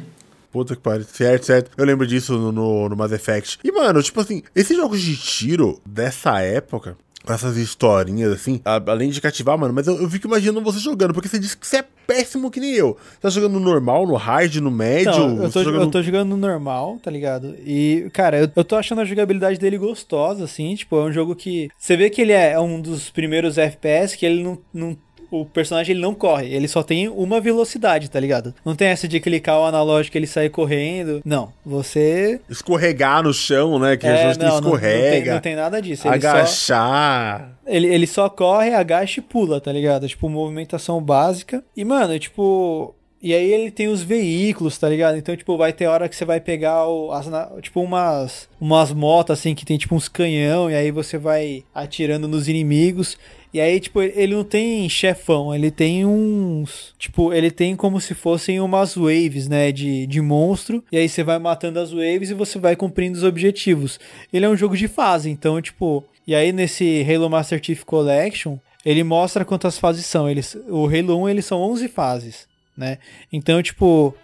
Puta que pariu. Certo, certo. Eu lembro disso no, no, no Mass Effect. E, mano, tipo assim, esses jogos de tiro dessa época, com essas historinhas, assim, além de cativar, mano, mas eu, eu fico imaginando você jogando, porque você disse que você é péssimo que nem eu. Você tá jogando no normal, no hard, no médio? Não, eu, tô, jogando... eu tô jogando no normal, tá ligado? E, cara, eu, eu tô achando a jogabilidade dele gostosa, assim, tipo, é um jogo que... Você vê que ele é um dos primeiros FPS que ele não, não o personagem ele não corre, ele só tem uma velocidade, tá ligado? Não tem essa de clicar o analógico e ele sair correndo. Não, você. Escorregar no chão, né? Que é, a gente não, escorrega. Não, não, tem, não tem nada disso. Ele agachar. Só, ele, ele só corre, agacha e pula, tá ligado? Tipo, movimentação básica. E, mano, tipo, e aí ele tem os veículos, tá ligado? Então, tipo, vai ter hora que você vai pegar o, as, tipo umas, umas motos assim que tem tipo uns canhão e aí você vai atirando nos inimigos. E aí, tipo, ele não tem chefão, ele tem uns. Tipo, ele tem como se fossem umas waves, né? De, de monstro. E aí você vai matando as waves e você vai cumprindo os objetivos. Ele é um jogo de fase, então, tipo. E aí, nesse Halo Master Chief Collection, ele mostra quantas fases são. Eles, o Halo 1 eles são 11 fases né? Então, tipo,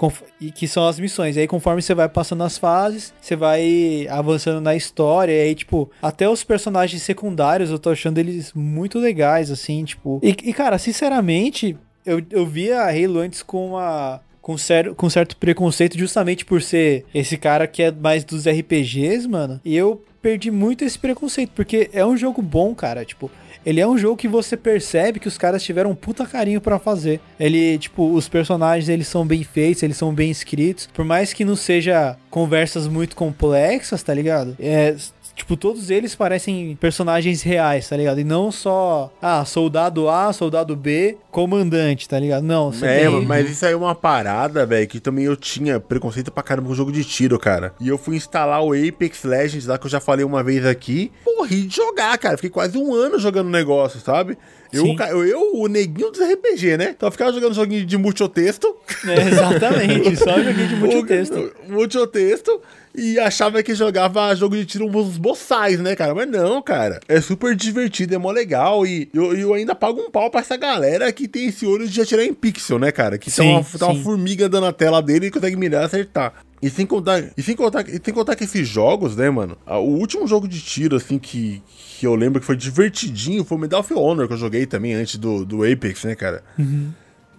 que são as missões. E aí, conforme você vai passando as fases, você vai avançando na história. E aí, tipo, até os personagens secundários eu tô achando eles muito legais, assim, tipo. E, e cara, sinceramente, eu, eu via a Halo antes com uma com, cer com certo preconceito, justamente por ser esse cara que é mais dos RPGs, mano. E eu perdi muito esse preconceito, porque é um jogo bom, cara. Tipo, ele é um jogo que você percebe que os caras tiveram um puta carinho para fazer. Ele, tipo, os personagens eles são bem feitos, eles são bem escritos. Por mais que não seja conversas muito complexas, tá ligado? É, Tipo, todos eles parecem personagens reais, tá ligado? E não só, ah, soldado A, soldado B, comandante, tá ligado? Não, você É, tem... mas isso aí é uma parada, velho, que também eu tinha preconceito pra caramba com jogo de tiro, cara. E eu fui instalar o Apex Legends lá, que eu já falei uma vez aqui. Morri de jogar, cara. Fiquei quase um ano jogando negócio, sabe? Eu, eu, eu, o neguinho dos RPG, né? Então eu ficava jogando joguinho de multitexto. É, exatamente, só joguinho de multitexto. multitexto e achava que jogava jogo de tiro uns boçais, né, cara? Mas não, cara. É super divertido, é mó legal. E eu, eu ainda pago um pau pra essa galera que tem esse olho de atirar em pixel, né, cara? Que sim, tá, uma, tá uma formiga dando a tela dele e consegue mirar e acertar. E sem contar, e sem contar, e sem contar que esses jogos, né, mano? O último jogo de tiro, assim, que, que eu lembro que foi divertidinho foi o Medal of Honor, que eu joguei também antes do, do Apex, né, cara? Uhum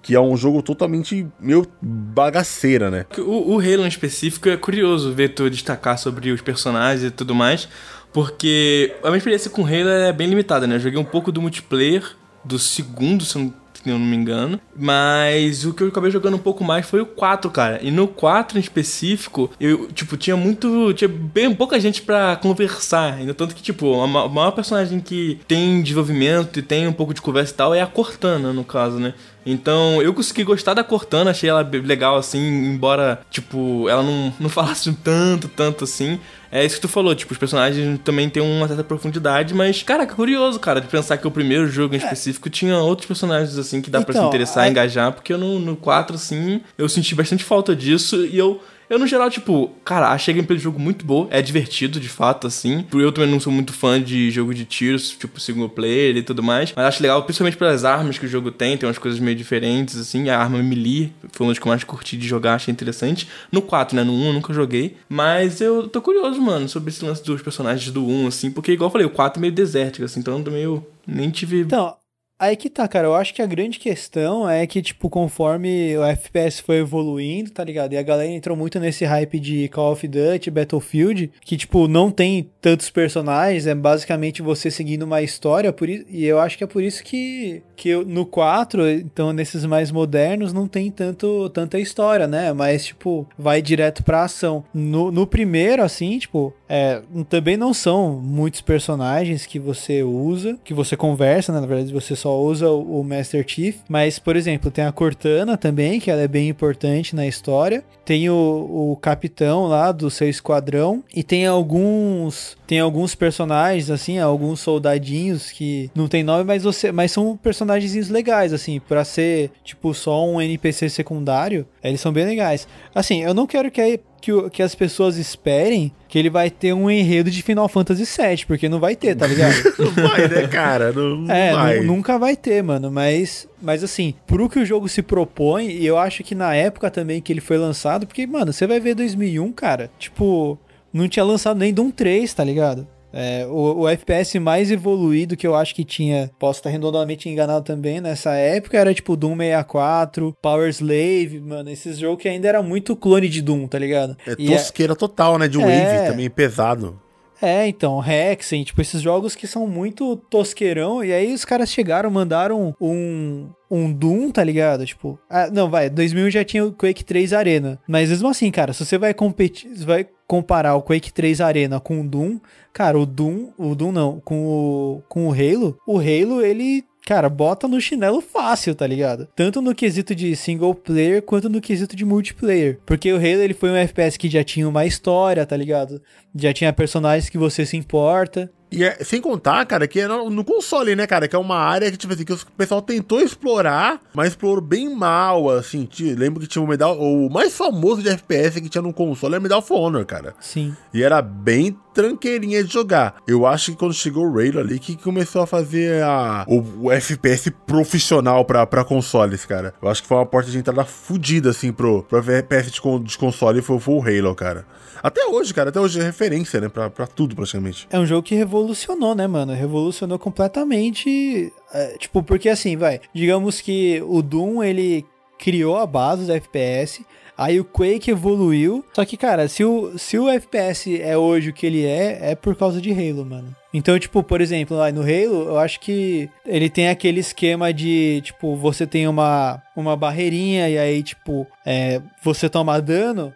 que é um jogo totalmente meio bagaceira, né? O, o Halo em específico é curioso ver tu destacar sobre os personagens e tudo mais, porque a minha experiência com Halo é bem limitada, né? Eu joguei um pouco do multiplayer do segundo, se eu não me engano. Mas o que eu acabei jogando um pouco mais foi o 4, cara. E no 4 em específico, eu, tipo, tinha muito. Tinha bem pouca gente para conversar. Ainda tanto que, tipo, a maior personagem que tem desenvolvimento e tem um pouco de conversa e tal é a Cortana, no caso, né? Então, eu consegui gostar da Cortana, achei ela legal, assim, embora, tipo, ela não, não falasse tanto, tanto assim. É isso que tu falou, tipo, os personagens também têm uma certa profundidade, mas, cara, que curioso, cara, de pensar que o primeiro jogo em é. específico tinha outros personagens, assim, que dá então, pra se então, interessar, a... engajar, porque eu no, no 4, assim, eu senti bastante falta disso e eu eu, no geral, tipo, cara, achei a gameplay do jogo muito boa. É divertido, de fato, assim. Eu também não sou muito fã de jogo de tiros, tipo, single player e tudo mais. Mas acho legal, principalmente pelas armas que o jogo tem. Tem umas coisas meio diferentes, assim. A arma melee foi uma das que eu mais curti de jogar, achei interessante. No 4, né? No 1 eu nunca joguei. Mas eu tô curioso, mano, sobre esse lance dos personagens do 1, assim. Porque, igual eu falei, o 4 é meio desértico, assim. Então eu meio... Nem tive... Então, Aí que tá, cara. Eu acho que a grande questão é que, tipo, conforme o FPS foi evoluindo, tá ligado? E a galera entrou muito nesse hype de Call of Duty, Battlefield, que, tipo, não tem tantos personagens, é basicamente você seguindo uma história. Por isso, e eu acho que é por isso que, que eu, no 4, então, nesses mais modernos, não tem tanto, tanta história, né? Mas, tipo, vai direto pra ação. No, no primeiro, assim, tipo, é, também não são muitos personagens que você usa, que você conversa, né? Na verdade, você só só usa o Master Chief, mas, por exemplo, tem a Cortana também, que ela é bem importante na história. Tem o, o capitão lá do seu esquadrão e tem alguns tem alguns personagens assim, alguns soldadinhos que não tem nome, mas você, mas são personagens legais assim, para ser tipo só um NPC secundário, eles são bem legais. Assim, eu não quero que a que, que as pessoas esperem que ele vai ter um enredo de Final Fantasy VII, porque não vai ter, tá ligado? não vai, né, cara? Não, é, vai. nunca vai ter, mano. Mas, mas assim, pro que o jogo se propõe, e eu acho que na época também que ele foi lançado, porque, mano, você vai ver 2001, cara, tipo, não tinha lançado nem Doom 3, tá ligado? É, o, o, FPS mais evoluído que eu acho que tinha, posso estar redondamente enganado também, nessa época era tipo Doom 64, Power Slave, mano, esses jogos que ainda era muito clone de Doom, tá ligado? É e é tosqueira é... total, né? De Wave é... também pesado. É, então, Hexen, tipo, esses jogos que são muito tosqueirão, e aí os caras chegaram, mandaram um, um Doom, tá ligado? Tipo, ah, não, vai, 2000 já tinha o Quake 3 Arena, mas mesmo assim, cara, se você vai competir, vai comparar o Quake 3 Arena com o Doom, cara, o Doom, o Doom não, com o, com o Halo, o Halo, ele cara, bota no chinelo fácil, tá ligado? Tanto no quesito de single player quanto no quesito de multiplayer. Porque o Halo ele foi um FPS que já tinha uma história, tá ligado? Já tinha personagens que você se importa. E é, sem contar, cara, que é no, no, console, né, cara? Que é uma área que, tipo assim, que o pessoal tentou explorar, mas explorou bem mal, assim. lembro que tinha o Medal. O mais famoso de FPS que tinha no console era o Medal of Honor, cara. Sim. E era bem tranqueirinha de jogar. Eu acho que quando chegou o Halo ali, que começou a fazer a, o, o FPS profissional pra, pra consoles, cara. Eu acho que foi uma porta de entrada fodida, assim, pro, pro FPS de, de console, foi, foi o Halo, cara. Até hoje, cara, até hoje é referência, né, pra, pra tudo praticamente. É um jogo que revolucionou, né, mano? Revolucionou completamente. É, tipo, porque assim, vai, digamos que o Doom, ele criou a base do FPS. Aí o Quake evoluiu. Só que, cara, se o, se o FPS é hoje o que ele é, é por causa de Halo, mano. Então, tipo, por exemplo, lá no Halo, eu acho que ele tem aquele esquema de, tipo, você tem uma, uma barreirinha e aí, tipo, é, você toma dano,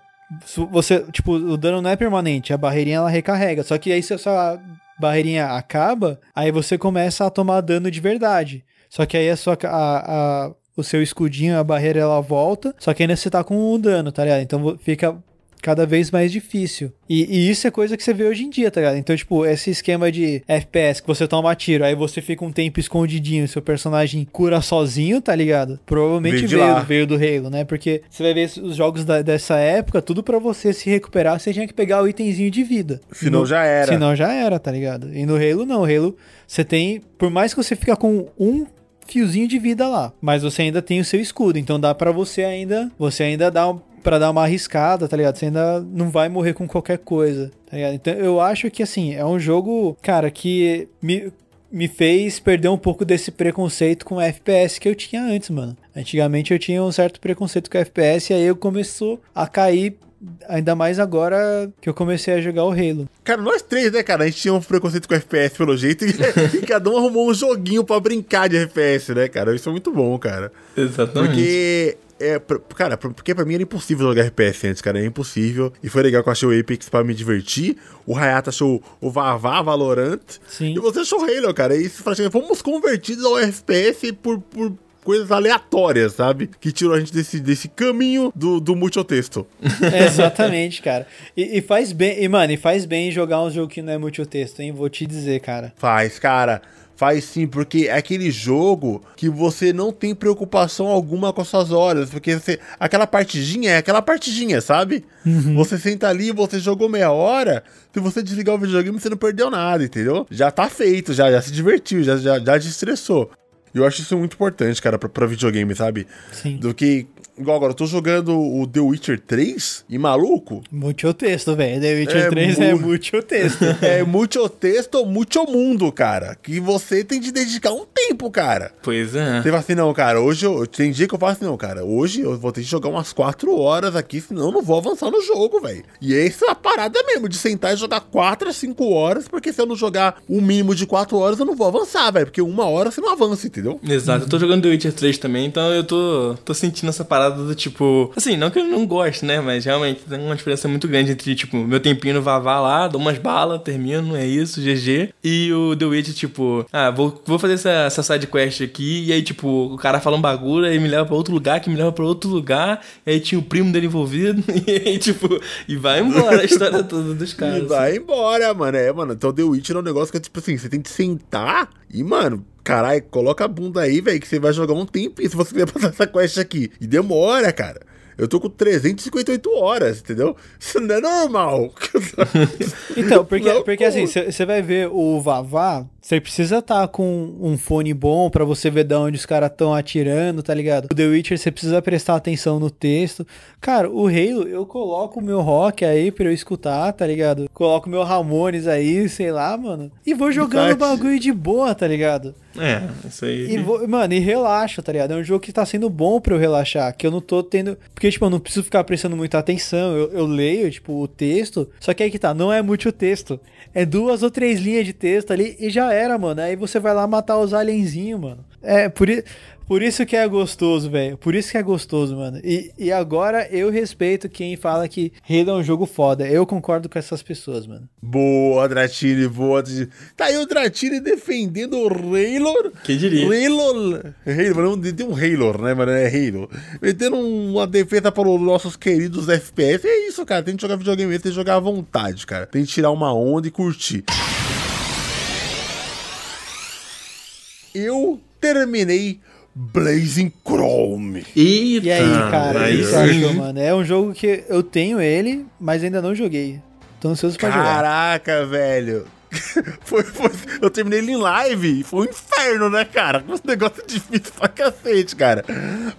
você, tipo, o dano não é permanente, a barreirinha ela recarrega. Só que aí se a sua barreirinha acaba, aí você começa a tomar dano de verdade. Só que aí a sua, a, a, o seu escudinho, a barreira, ela volta, só que ainda você tá com o dano, tá ligado? Então fica cada vez mais difícil. E, e, isso é coisa que você vê hoje em dia, tá ligado? Então, tipo, esse esquema de FPS que você toma tiro, aí você fica um tempo escondidinho, seu personagem cura sozinho, tá ligado? Provavelmente veio, veio, veio, do Halo, né? Porque você vai ver os jogos da, dessa época, tudo para você se recuperar, você tinha que pegar o itemzinho de vida. Senão no, já era. Senão já era, tá ligado? E no Halo não, Halo você tem, por mais que você fica com um fiozinho de vida lá, mas você ainda tem o seu escudo, então dá para você ainda, você ainda dá para dar uma arriscada, tá ligado? Você ainda não vai morrer com qualquer coisa, tá ligado? Então eu acho que assim, é um jogo, cara, que me me fez perder um pouco desse preconceito com FPS que eu tinha antes, mano. Antigamente eu tinha um certo preconceito com FPS e aí eu começou a cair Ainda mais agora que eu comecei a jogar o Halo. Cara, nós três, né, cara? A gente tinha um preconceito com FPS pelo jeito e, e cada um arrumou um joguinho para brincar de FPS, né, cara? Isso é muito bom, cara. Exatamente. Porque é, cara, porque pra mim era impossível jogar FPS antes, cara. É impossível. E foi legal que eu achei o Apex pra me divertir. O Hayata achou o Vavá Valorant. Sim. E você achou o Halo, cara. E você fala assim, fomos convertidos ao FPS por, por coisas aleatórias, sabe? Que tirou a gente desse, desse caminho do, do multitexto. É, exatamente, cara. E, e, faz bem, e mano, e faz bem jogar um jogo que não é multitexto, hein? Vou te dizer, cara. Faz, cara. Faz sim, porque é aquele jogo que você não tem preocupação alguma com as suas horas. Porque você, aquela partidinha é aquela partidinha, sabe? Uhum. Você senta ali, você jogou meia hora. Se você desligar o videogame, você não perdeu nada, entendeu? Já tá feito, já, já se divertiu, já, já, já te estressou. Eu acho isso muito importante, cara, pra, pra videogame, sabe? Sim. Do que Igual agora, eu tô jogando o The Witcher 3 e maluco. Muito texto, velho. The Witcher é 3 mu... é muito texto. é muito texto, muito mundo, cara. Que você tem de dedicar um tempo, cara. Pois é. Você fala assim, não, cara, hoje eu. Tem dia que eu falo assim, não, cara, hoje eu vou ter que jogar umas 4 horas aqui, senão eu não vou avançar no jogo, velho. E essa é a parada mesmo, de sentar e jogar 4 a 5 horas, porque se eu não jogar o um mínimo de 4 horas, eu não vou avançar, velho. Porque uma hora você não avança, entendeu? Exato. Uhum. Eu tô jogando The Witcher 3 também, então eu tô, tô sentindo essa parada parada do tipo. Assim, não que eu não goste, né? Mas realmente tem uma diferença muito grande entre, tipo, meu tempinho no Vavá lá, dou umas balas, termino, é isso, GG. E o The Witch, tipo, ah, vou, vou fazer essa, essa side quest aqui. E aí, tipo, o cara fala um bagulho, aí me leva pra outro lugar, que me leva pra outro lugar. E aí tinha o primo dele envolvido. E aí, tipo, e vai embora a história toda dos caras. E vai assim. embora, mano. É, mano. Então The Witch é um negócio que, tipo assim, você tem que sentar e, mano, Caralho, coloca a bunda aí, velho, que você vai jogar um tempo se você quiser passar essa quest aqui. E demora, cara. Eu tô com 358 horas, entendeu? Isso não é normal. então, porque, não, porque assim, você vai ver o Vavá, você precisa estar tá com um fone bom para você ver de onde os caras estão atirando, tá ligado? O The Witcher, você precisa prestar atenção no texto. Cara, o Halo, eu coloco o meu rock aí pra eu escutar, tá ligado? Coloco o meu Ramones aí, sei lá, mano. E vou jogando o bagulho de boa, tá ligado? É, isso aí. E vou, mano, e relaxa, tá ligado? É um jogo que tá sendo bom pra eu relaxar. Que eu não tô tendo. Porque, tipo, eu não preciso ficar prestando muita atenção. Eu, eu leio, tipo, o texto. Só que aí que tá, não é muito texto. É duas ou três linhas de texto ali e já era, mano. Aí você vai lá matar os alienzinhos, mano. É, por isso. Por isso que é gostoso, velho. Por isso que é gostoso, mano. E, e agora eu respeito quem fala que Halo é um jogo foda. Eu concordo com essas pessoas, mano. Boa, Dratini, boa. Tá aí o Dratini defendendo o Halo. Quem diria? Halo. Halo, não tem um Halo, né, mano? É Halo. Metendo uma defesa para os nossos queridos FPS. É isso, cara. Tem que jogar videogame, tem que jogar à vontade, cara. Tem que tirar uma onda e curtir. Eu terminei Blazing Chrome. Eita, e aí, cara, o que você achou, mano? É um jogo que eu tenho ele, mas ainda não joguei. Tô ansioso pra Caraca, jogar. Caraca, velho. foi, foi, eu terminei ele em live. Foi um inferno, né, cara? Um negócio difícil pra cacete, cara.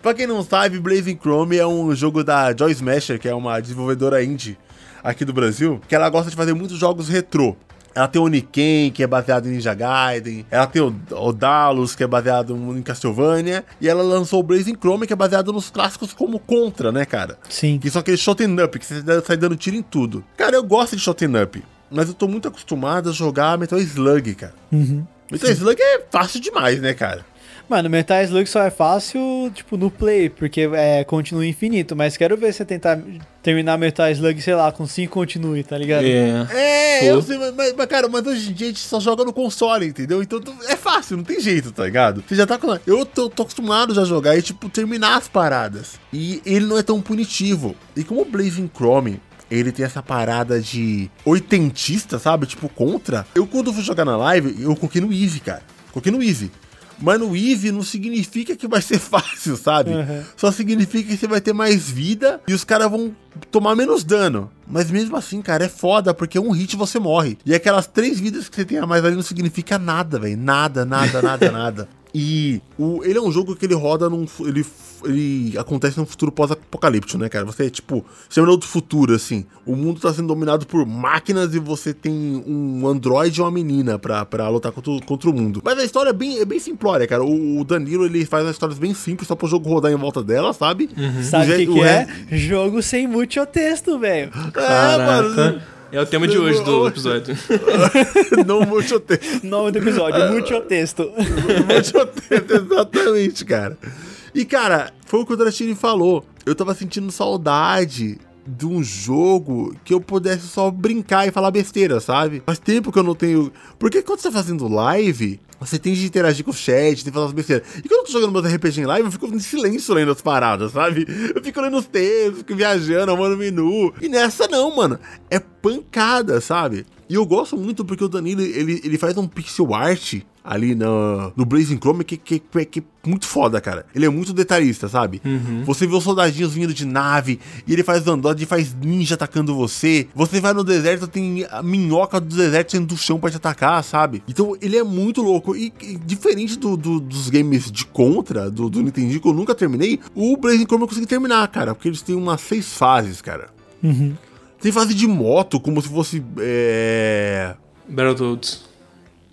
Pra quem não sabe, Blazing Chrome é um jogo da Joy Smasher, que é uma desenvolvedora indie aqui do Brasil, que ela gosta de fazer muitos jogos retrô. Ela tem o Oniken, que é baseado em Ninja Gaiden. Ela tem o, o Dalus, que é baseado em Castlevania. E ela lançou o Blazing Chrome, que é baseado nos clássicos como Contra, né, cara? Sim. Que são aqueles shoten up, que você sai dando tiro em tudo. Cara, eu gosto de shoten up. Mas eu tô muito acostumado a jogar Metal Slug, cara. Uhum. Metal Slug é fácil demais, né, cara? Mano, Metal Slug só é fácil, tipo, no play, porque é continue infinito. Mas quero ver você tentar terminar Metal Slug, sei lá, com 5 continue, tá ligado? É. É, Pô. eu sei, mas, mas, mas, cara, mas hoje em dia a gente só joga no console, entendeu? Então é fácil, não tem jeito, tá ligado? Você já tá com. Eu tô, tô acostumado já a jogar e, tipo, terminar as paradas. E ele não é tão punitivo. E como o Blazing Chrome. Ele tem essa parada de oitentista, sabe? Tipo, contra. Eu, quando fui jogar na live, eu coloquei no Easy, cara. Coloquei no Easy. Mas no Easy não significa que vai ser fácil, sabe? Uhum. Só significa que você vai ter mais vida e os caras vão tomar menos dano. Mas mesmo assim, cara, é foda, porque um hit você morre. E aquelas três vidas que você tem a mais ali não significa nada, velho. Nada, nada, nada, nada. E o, ele é um jogo que ele roda num. Ele, ele acontece num futuro pós-apocalíptico, né, cara? Você é tipo. Você é um outro futuro, assim. O mundo tá sendo dominado por máquinas e você tem um androide e uma menina pra, pra lutar contra, o- contra o mundo. Mas a história é bem, é bem simplória, cara. O, o Danilo ele faz as histórias bem simples só pro jogo rodar em volta dela, sabe? Sabe o que, que o é? re- Jogo sem muito texto, velho. É, mano. É o tema de hoje do episódio. não muito tempo. Nome do episódio, muito texto. Muito tempo, exatamente, cara. E, cara, foi o que o Drastini falou. Eu tava sentindo saudade de um jogo que eu pudesse só brincar e falar besteira, sabe? Faz tempo que eu não tenho. Porque quando você tá fazendo live, você tem de interagir com o chat, tem que falar as besteiras. E quando eu tô jogando meus RPG em live, eu fico em silêncio lendo as paradas, sabe? Eu fico lendo os textos, fico viajando, arrumando menu. E nessa não, mano. É pancada, sabe? E eu gosto muito porque o Danilo, ele, ele faz um pixel art ali no, no Blazing Chrome que, que, que, que é muito foda, cara. Ele é muito detalhista, sabe? Você vê os soldadinhos vindo de nave e ele faz android, faz ninja atacando você. Você vai no deserto, tem a minhoca do deserto saindo do chão pra te atacar, sabe? Então ele é muito louco. E, e diferente do, do- dos games de contra, do, do Nintendo que eu nunca terminei, o Blazing Chrome eu consegui terminar, cara. Porque eles têm umas seis fases, cara. Tem fase de moto, como se fosse. É. Battletoads.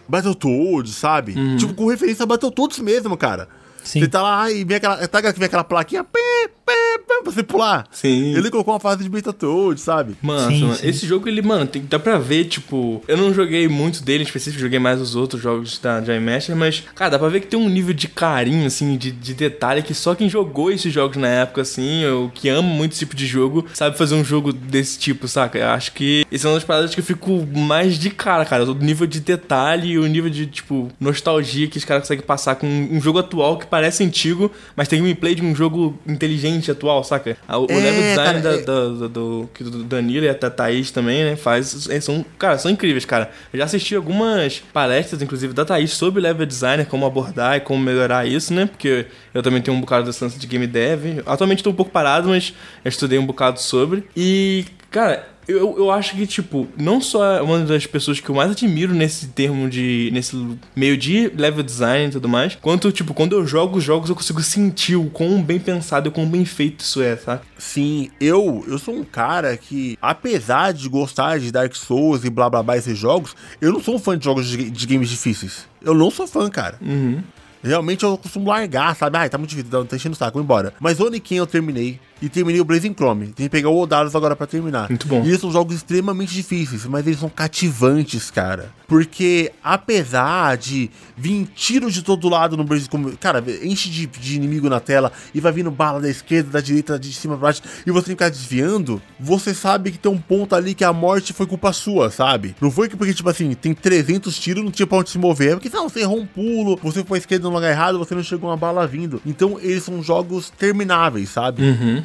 Battletoads, sabe? Tipo, com referência a Battletoads mesmo, cara. Sim. Você tá lá e vem aquela. Tá vem aquela plaquinha pé, pé, pé, pra você pular. Sim. Ele colocou uma fase de Battletoads, sabe? Mano, Sim, mano, sim. esse jogo, ele, mano, tem, dá pra ver, tipo... Eu não joguei muito dele em específico, joguei mais os outros jogos da Giant Master, mas, cara, dá pra ver que tem um nível de carinho, assim, de, de detalhe que só quem jogou esses jogos na época, assim, ou que ama muito esse tipo de jogo, sabe fazer um jogo desse tipo, saca? Eu acho que esse é uma das paradas que eu fico mais de cara, cara. O nível de detalhe e o nível de, tipo, nostalgia que os caras conseguem passar com um jogo atual que parece antigo, mas tem gameplay de um jogo inteligente atual, saca? O, o É, level design cara, da, é- da- do, do, que do Danilo e a Tha- Thaís também, né? Faz. eles São, cara, são incríveis, cara. Eu já assisti algumas palestras, inclusive, da Thaís sobre level designer, como abordar e como melhorar isso, né? Porque eu também tenho um bocado dessa lance de game dev. Atualmente tô um pouco parado, mas eu estudei um bocado sobre. E, cara. Eu, eu acho que, tipo, não só é uma das pessoas que eu mais admiro nesse termo de. nesse meio de level design e tudo mais, quanto, tipo, quando eu jogo os jogos eu consigo sentir o quão bem pensado e quão bem feito isso é, sabe? Sim, eu, eu sou um cara que, apesar de gostar de Dark Souls e blá blá blá esses jogos, eu não sou um fã de jogos de, de games difíceis. Eu não sou fã, cara. Uhum. Realmente eu costumo largar, sabe? Ai, tá muito difícil, tá enchendo o saco, vou embora. Mas Oniken eu terminei. E terminei o Blazing Chrome. Tem que pegar o Odalos agora pra terminar. Muito bom. E eles são jogos extremamente difíceis, mas eles são cativantes, cara. Porque apesar de vir tiro de todo lado no Blazing Chrome, cara, enche de, de inimigo na tela e vai vindo bala da esquerda, da direita, de cima pra baixo, e você tem que ficar desviando, você sabe que tem um ponto ali que a morte foi culpa sua, sabe? Não foi que porque, tipo assim, tem 300 tiros, não tinha pra onde se mover. É porque, não, você errou um pulo, você foi pra esquerda no lugar errado, você não chegou uma bala vindo. Então, eles são jogos termináveis, sabe? Uhum.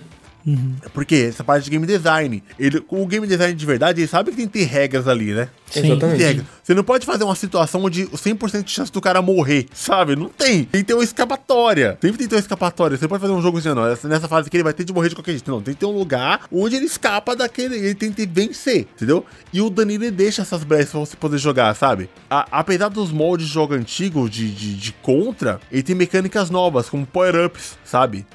Porque essa parte de game design, ele, o game design de verdade, ele sabe que tem que ter regras ali, né? Sim. Exatamente. Você não pode fazer uma situação onde 100% de chance do cara morrer, sabe? Não tem. Tem que ter uma escapatória. Sempre tem que ter uma escapatória. Você pode fazer um jogo assim, essa- Nessa fase aqui ele vai ter de morrer de qualquer jeito. Não, tem que ter um lugar onde ele escapa daquele. Ele tem que vencer, entendeu? E o Danilo deixa essas brechas pra você poder jogar, sabe? A- apesar dos moldes de jogo antigo, de, de, de contra, ele tem mecânicas novas, como power-ups, sabe?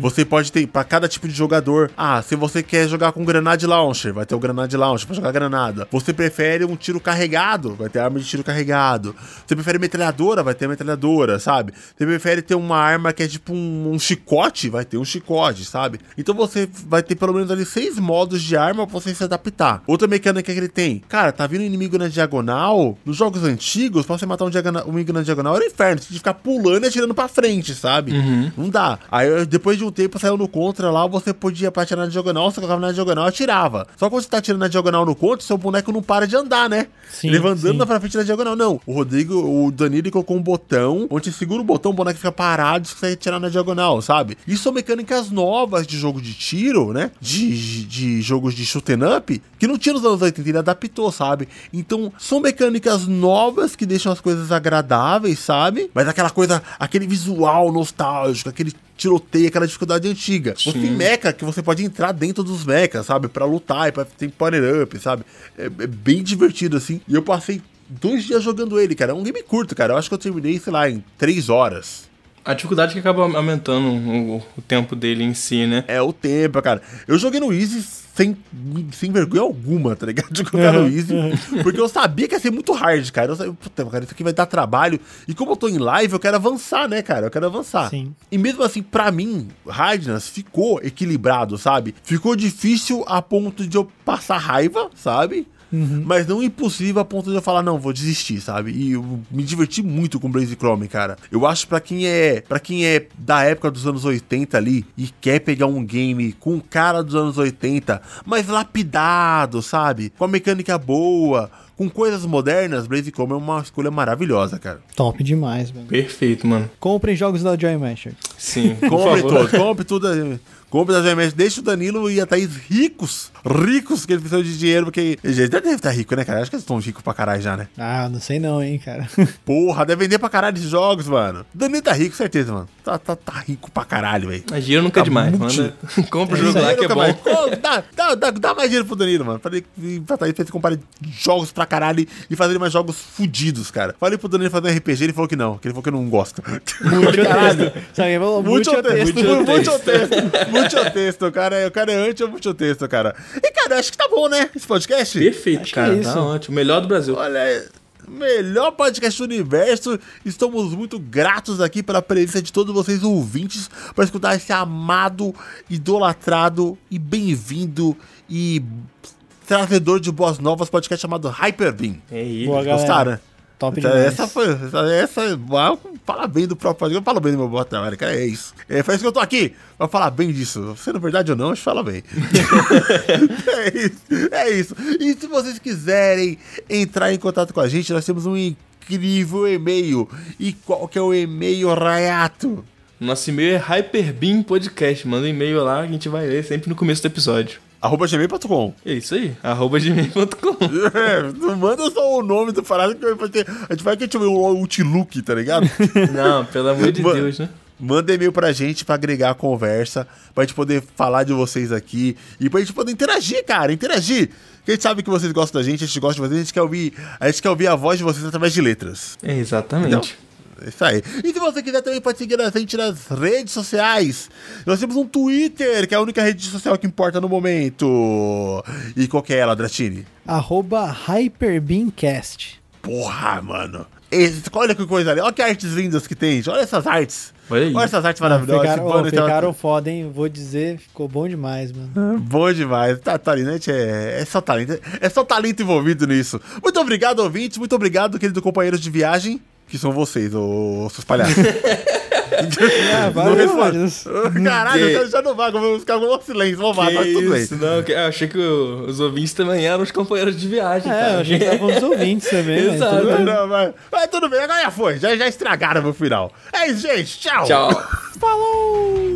Você pode ter, pra cada tipo de jogador, ah, se você quer jogar com granade launcher, vai ter o granade launcher pra jogar granada. Você prefere um tiro carregado, vai ter arma de tiro carregado. Você prefere metralhadora, vai ter metralhadora, sabe? Você prefere ter uma arma que é tipo um, um chicote, vai ter um chicote, sabe? Então você vai ter pelo menos ali seis modos de arma pra você se adaptar. Outra mecânica que ele tem, cara, tá vindo um inimigo na diagonal, nos jogos antigos, pra você matar um, diagonal, um inimigo na diagonal era um inferno, você tinha que ficar pulando e atirando pra frente, sabe? Não dá. Aí depois de um tempo saiu no contra lá, você podia pra atirar na diagonal, você colocava na diagonal e atirava. Só que quando você tá atirando na diagonal no contra, seu boneco não para de andar, né? Sim, ele vai andando sim. pra frente da diagonal. Não, o Rodrigo, o Danilo colocou um botão, onde você segura o botão, o boneco fica parado e você consegue atirar na diagonal, sabe? Isso são mecânicas novas de jogo de tiro, né? De, de, jogos de shoot up, que não tinha nos anos 80, ele adaptou, sabe? Então, são mecânicas novas que deixam as coisas agradáveis, sabe? Mas aquela coisa, aquele visual nostálgico, aquele tiroteio, aquela dificuldade antiga. Você tem mecha que você pode entrar dentro dos mechas, sabe? Pra lutar e pra ter power up, sabe? É, é bem divertido, assim. E eu passei dois dias jogando ele, cara. É um game curto, cara. Eu acho que eu terminei, sei lá, em três horas. A dificuldade que acaba aumentando o, o tempo dele em si, né? É o tempo, cara. Eu joguei no Easy sem, sem vergonha alguma, tá ligado? De colocar no Easy. Porque eu sabia que ia ser muito hard, cara. Eu sabia, puta, cara, isso aqui vai dar trabalho. E como eu tô em live, eu quero avançar, né, cara? Eu quero avançar. Sim. E mesmo assim, pra mim, Hardness ficou equilibrado, sabe? Ficou difícil a ponto de eu passar raiva, sabe? Mas não impossível a ponto de eu falar, não, vou desistir, sabe? E eu me diverti muito com Blaze Chrome, cara. Eu acho pra quem é para quem é da época dos anos 80 ali e quer pegar um game com cara dos anos 80, mas lapidado, sabe? Com a mecânica boa, com coisas modernas, Blaze Chrome é uma escolha maravilhosa, cara. Top demais, mano. Perfeito, mano. Comprem jogos da Joy Master. Sim, por Compre favor. todos, compre tudo. Compre das GMS, deixa o Danilo e a Thaís ricos, ricos, que eles precisam de dinheiro, porque. Eles já devem estar ricos, né, cara? Acho que eles estão ricos pra caralho já, né? Ah, não sei não, hein, cara. Porra, deve vender pra caralho esses jogos, mano. Danilo tá rico, certeza, mano. Tá, tá, tá rico pra caralho, velho. Mas dinheiro nunca é Tá demais, muito- manda. Compra o jogo lá que é nunca bom. mais. Dá, dá, dá, dá mais dinheiro pro Danilo, mano. Falei pra Thaís pra ele comprar jogos pra caralho e fazer mais jogos fudidos, cara. Falei pro Danilo fazer um RPG, ele falou que não, que ele falou que não gosta. Muito falou Muito texto. muito texto, muito texto, o cara, é- o cara é anti ou muito texto, cara. E, cara, acho que tá bom, né, esse podcast? Perfeito, Acho cara. é isso. Tá ótimo. Melhor do Brasil. Olha, melhor podcast do universo. Estamos muito gratos aqui pela presença de todos vocês ouvintes para escutar esse amado, idolatrado e bem-vindo e trazedor de boas novas podcast chamado Hyperbeam. É isso. Boa, galera. Top Então, demais. essa foi. Essa, essa, ah, fala bem do próprio podcast. Eu falo bem do meu bom trabalho, cara. É isso. É, foi isso que eu tô aqui. Pra falar bem disso. Sendo verdade ou não, a gente fala bem. é isso. É isso. E se vocês quiserem entrar em contato com a gente, nós temos um incrível e-mail. E qual que é o e-mail, Rayato? Nosso e-mail é Hyperbeam Podcast. Manda um e-mail lá a gente vai ler sempre no começo do episódio. Arroba gmail.com. É isso aí. Arroba gmail.com. É, não manda só o nome do parado que vai ter. A gente vai que a gente vê o Ultilook, tá ligado? Não, pelo amor de. Deus, né? Manda e-mail pra gente pra agregar a conversa, pra gente poder falar de vocês aqui e pra gente poder interagir, cara, interagir. Porque a gente sabe que vocês gostam da gente, a gente gosta de vocês, a gente quer ouvir, a gente quer ouvir a voz de vocês através de letras. É, exatamente. É Isso aí. E se você quiser também pode seguir a gente nas redes sociais. Nós temos um Twitter, que é a única rede social que importa no momento. E qual que é ela, Dratini? Arroba HyperbeamCast. Porra, mano. Esse, olha que coisa ali. Olha que artes lindas que tem. Olha essas artes. Olha. Olha essas artes maravilhosas. Ficaram, Esse ó, banner tá- ficaram foda, hein? Vou dizer, ficou bom demais, mano. Bom demais. Tá, talento é, é só talento. É só talento envolvido nisso. Muito obrigado, ouvintes. Muito obrigado, querido companheiros de viagem. Que são vocês, ô seus palhaços. Ah, Não responde. Caralho, Que- eu já não vai. Os caras vão silêncio, vão vá, Que tá tudo bem. isso, não, que- eu achei que o- os ouvintes também eram os companheiros de viagem, É, cara. eu achei que tava os ouvintes também, mas Exato. tudo Não, bem. mas, mas tudo bem, agora já foi. Já, já estragaram meu final. É isso, gente. Tchau. Tchau. Falou!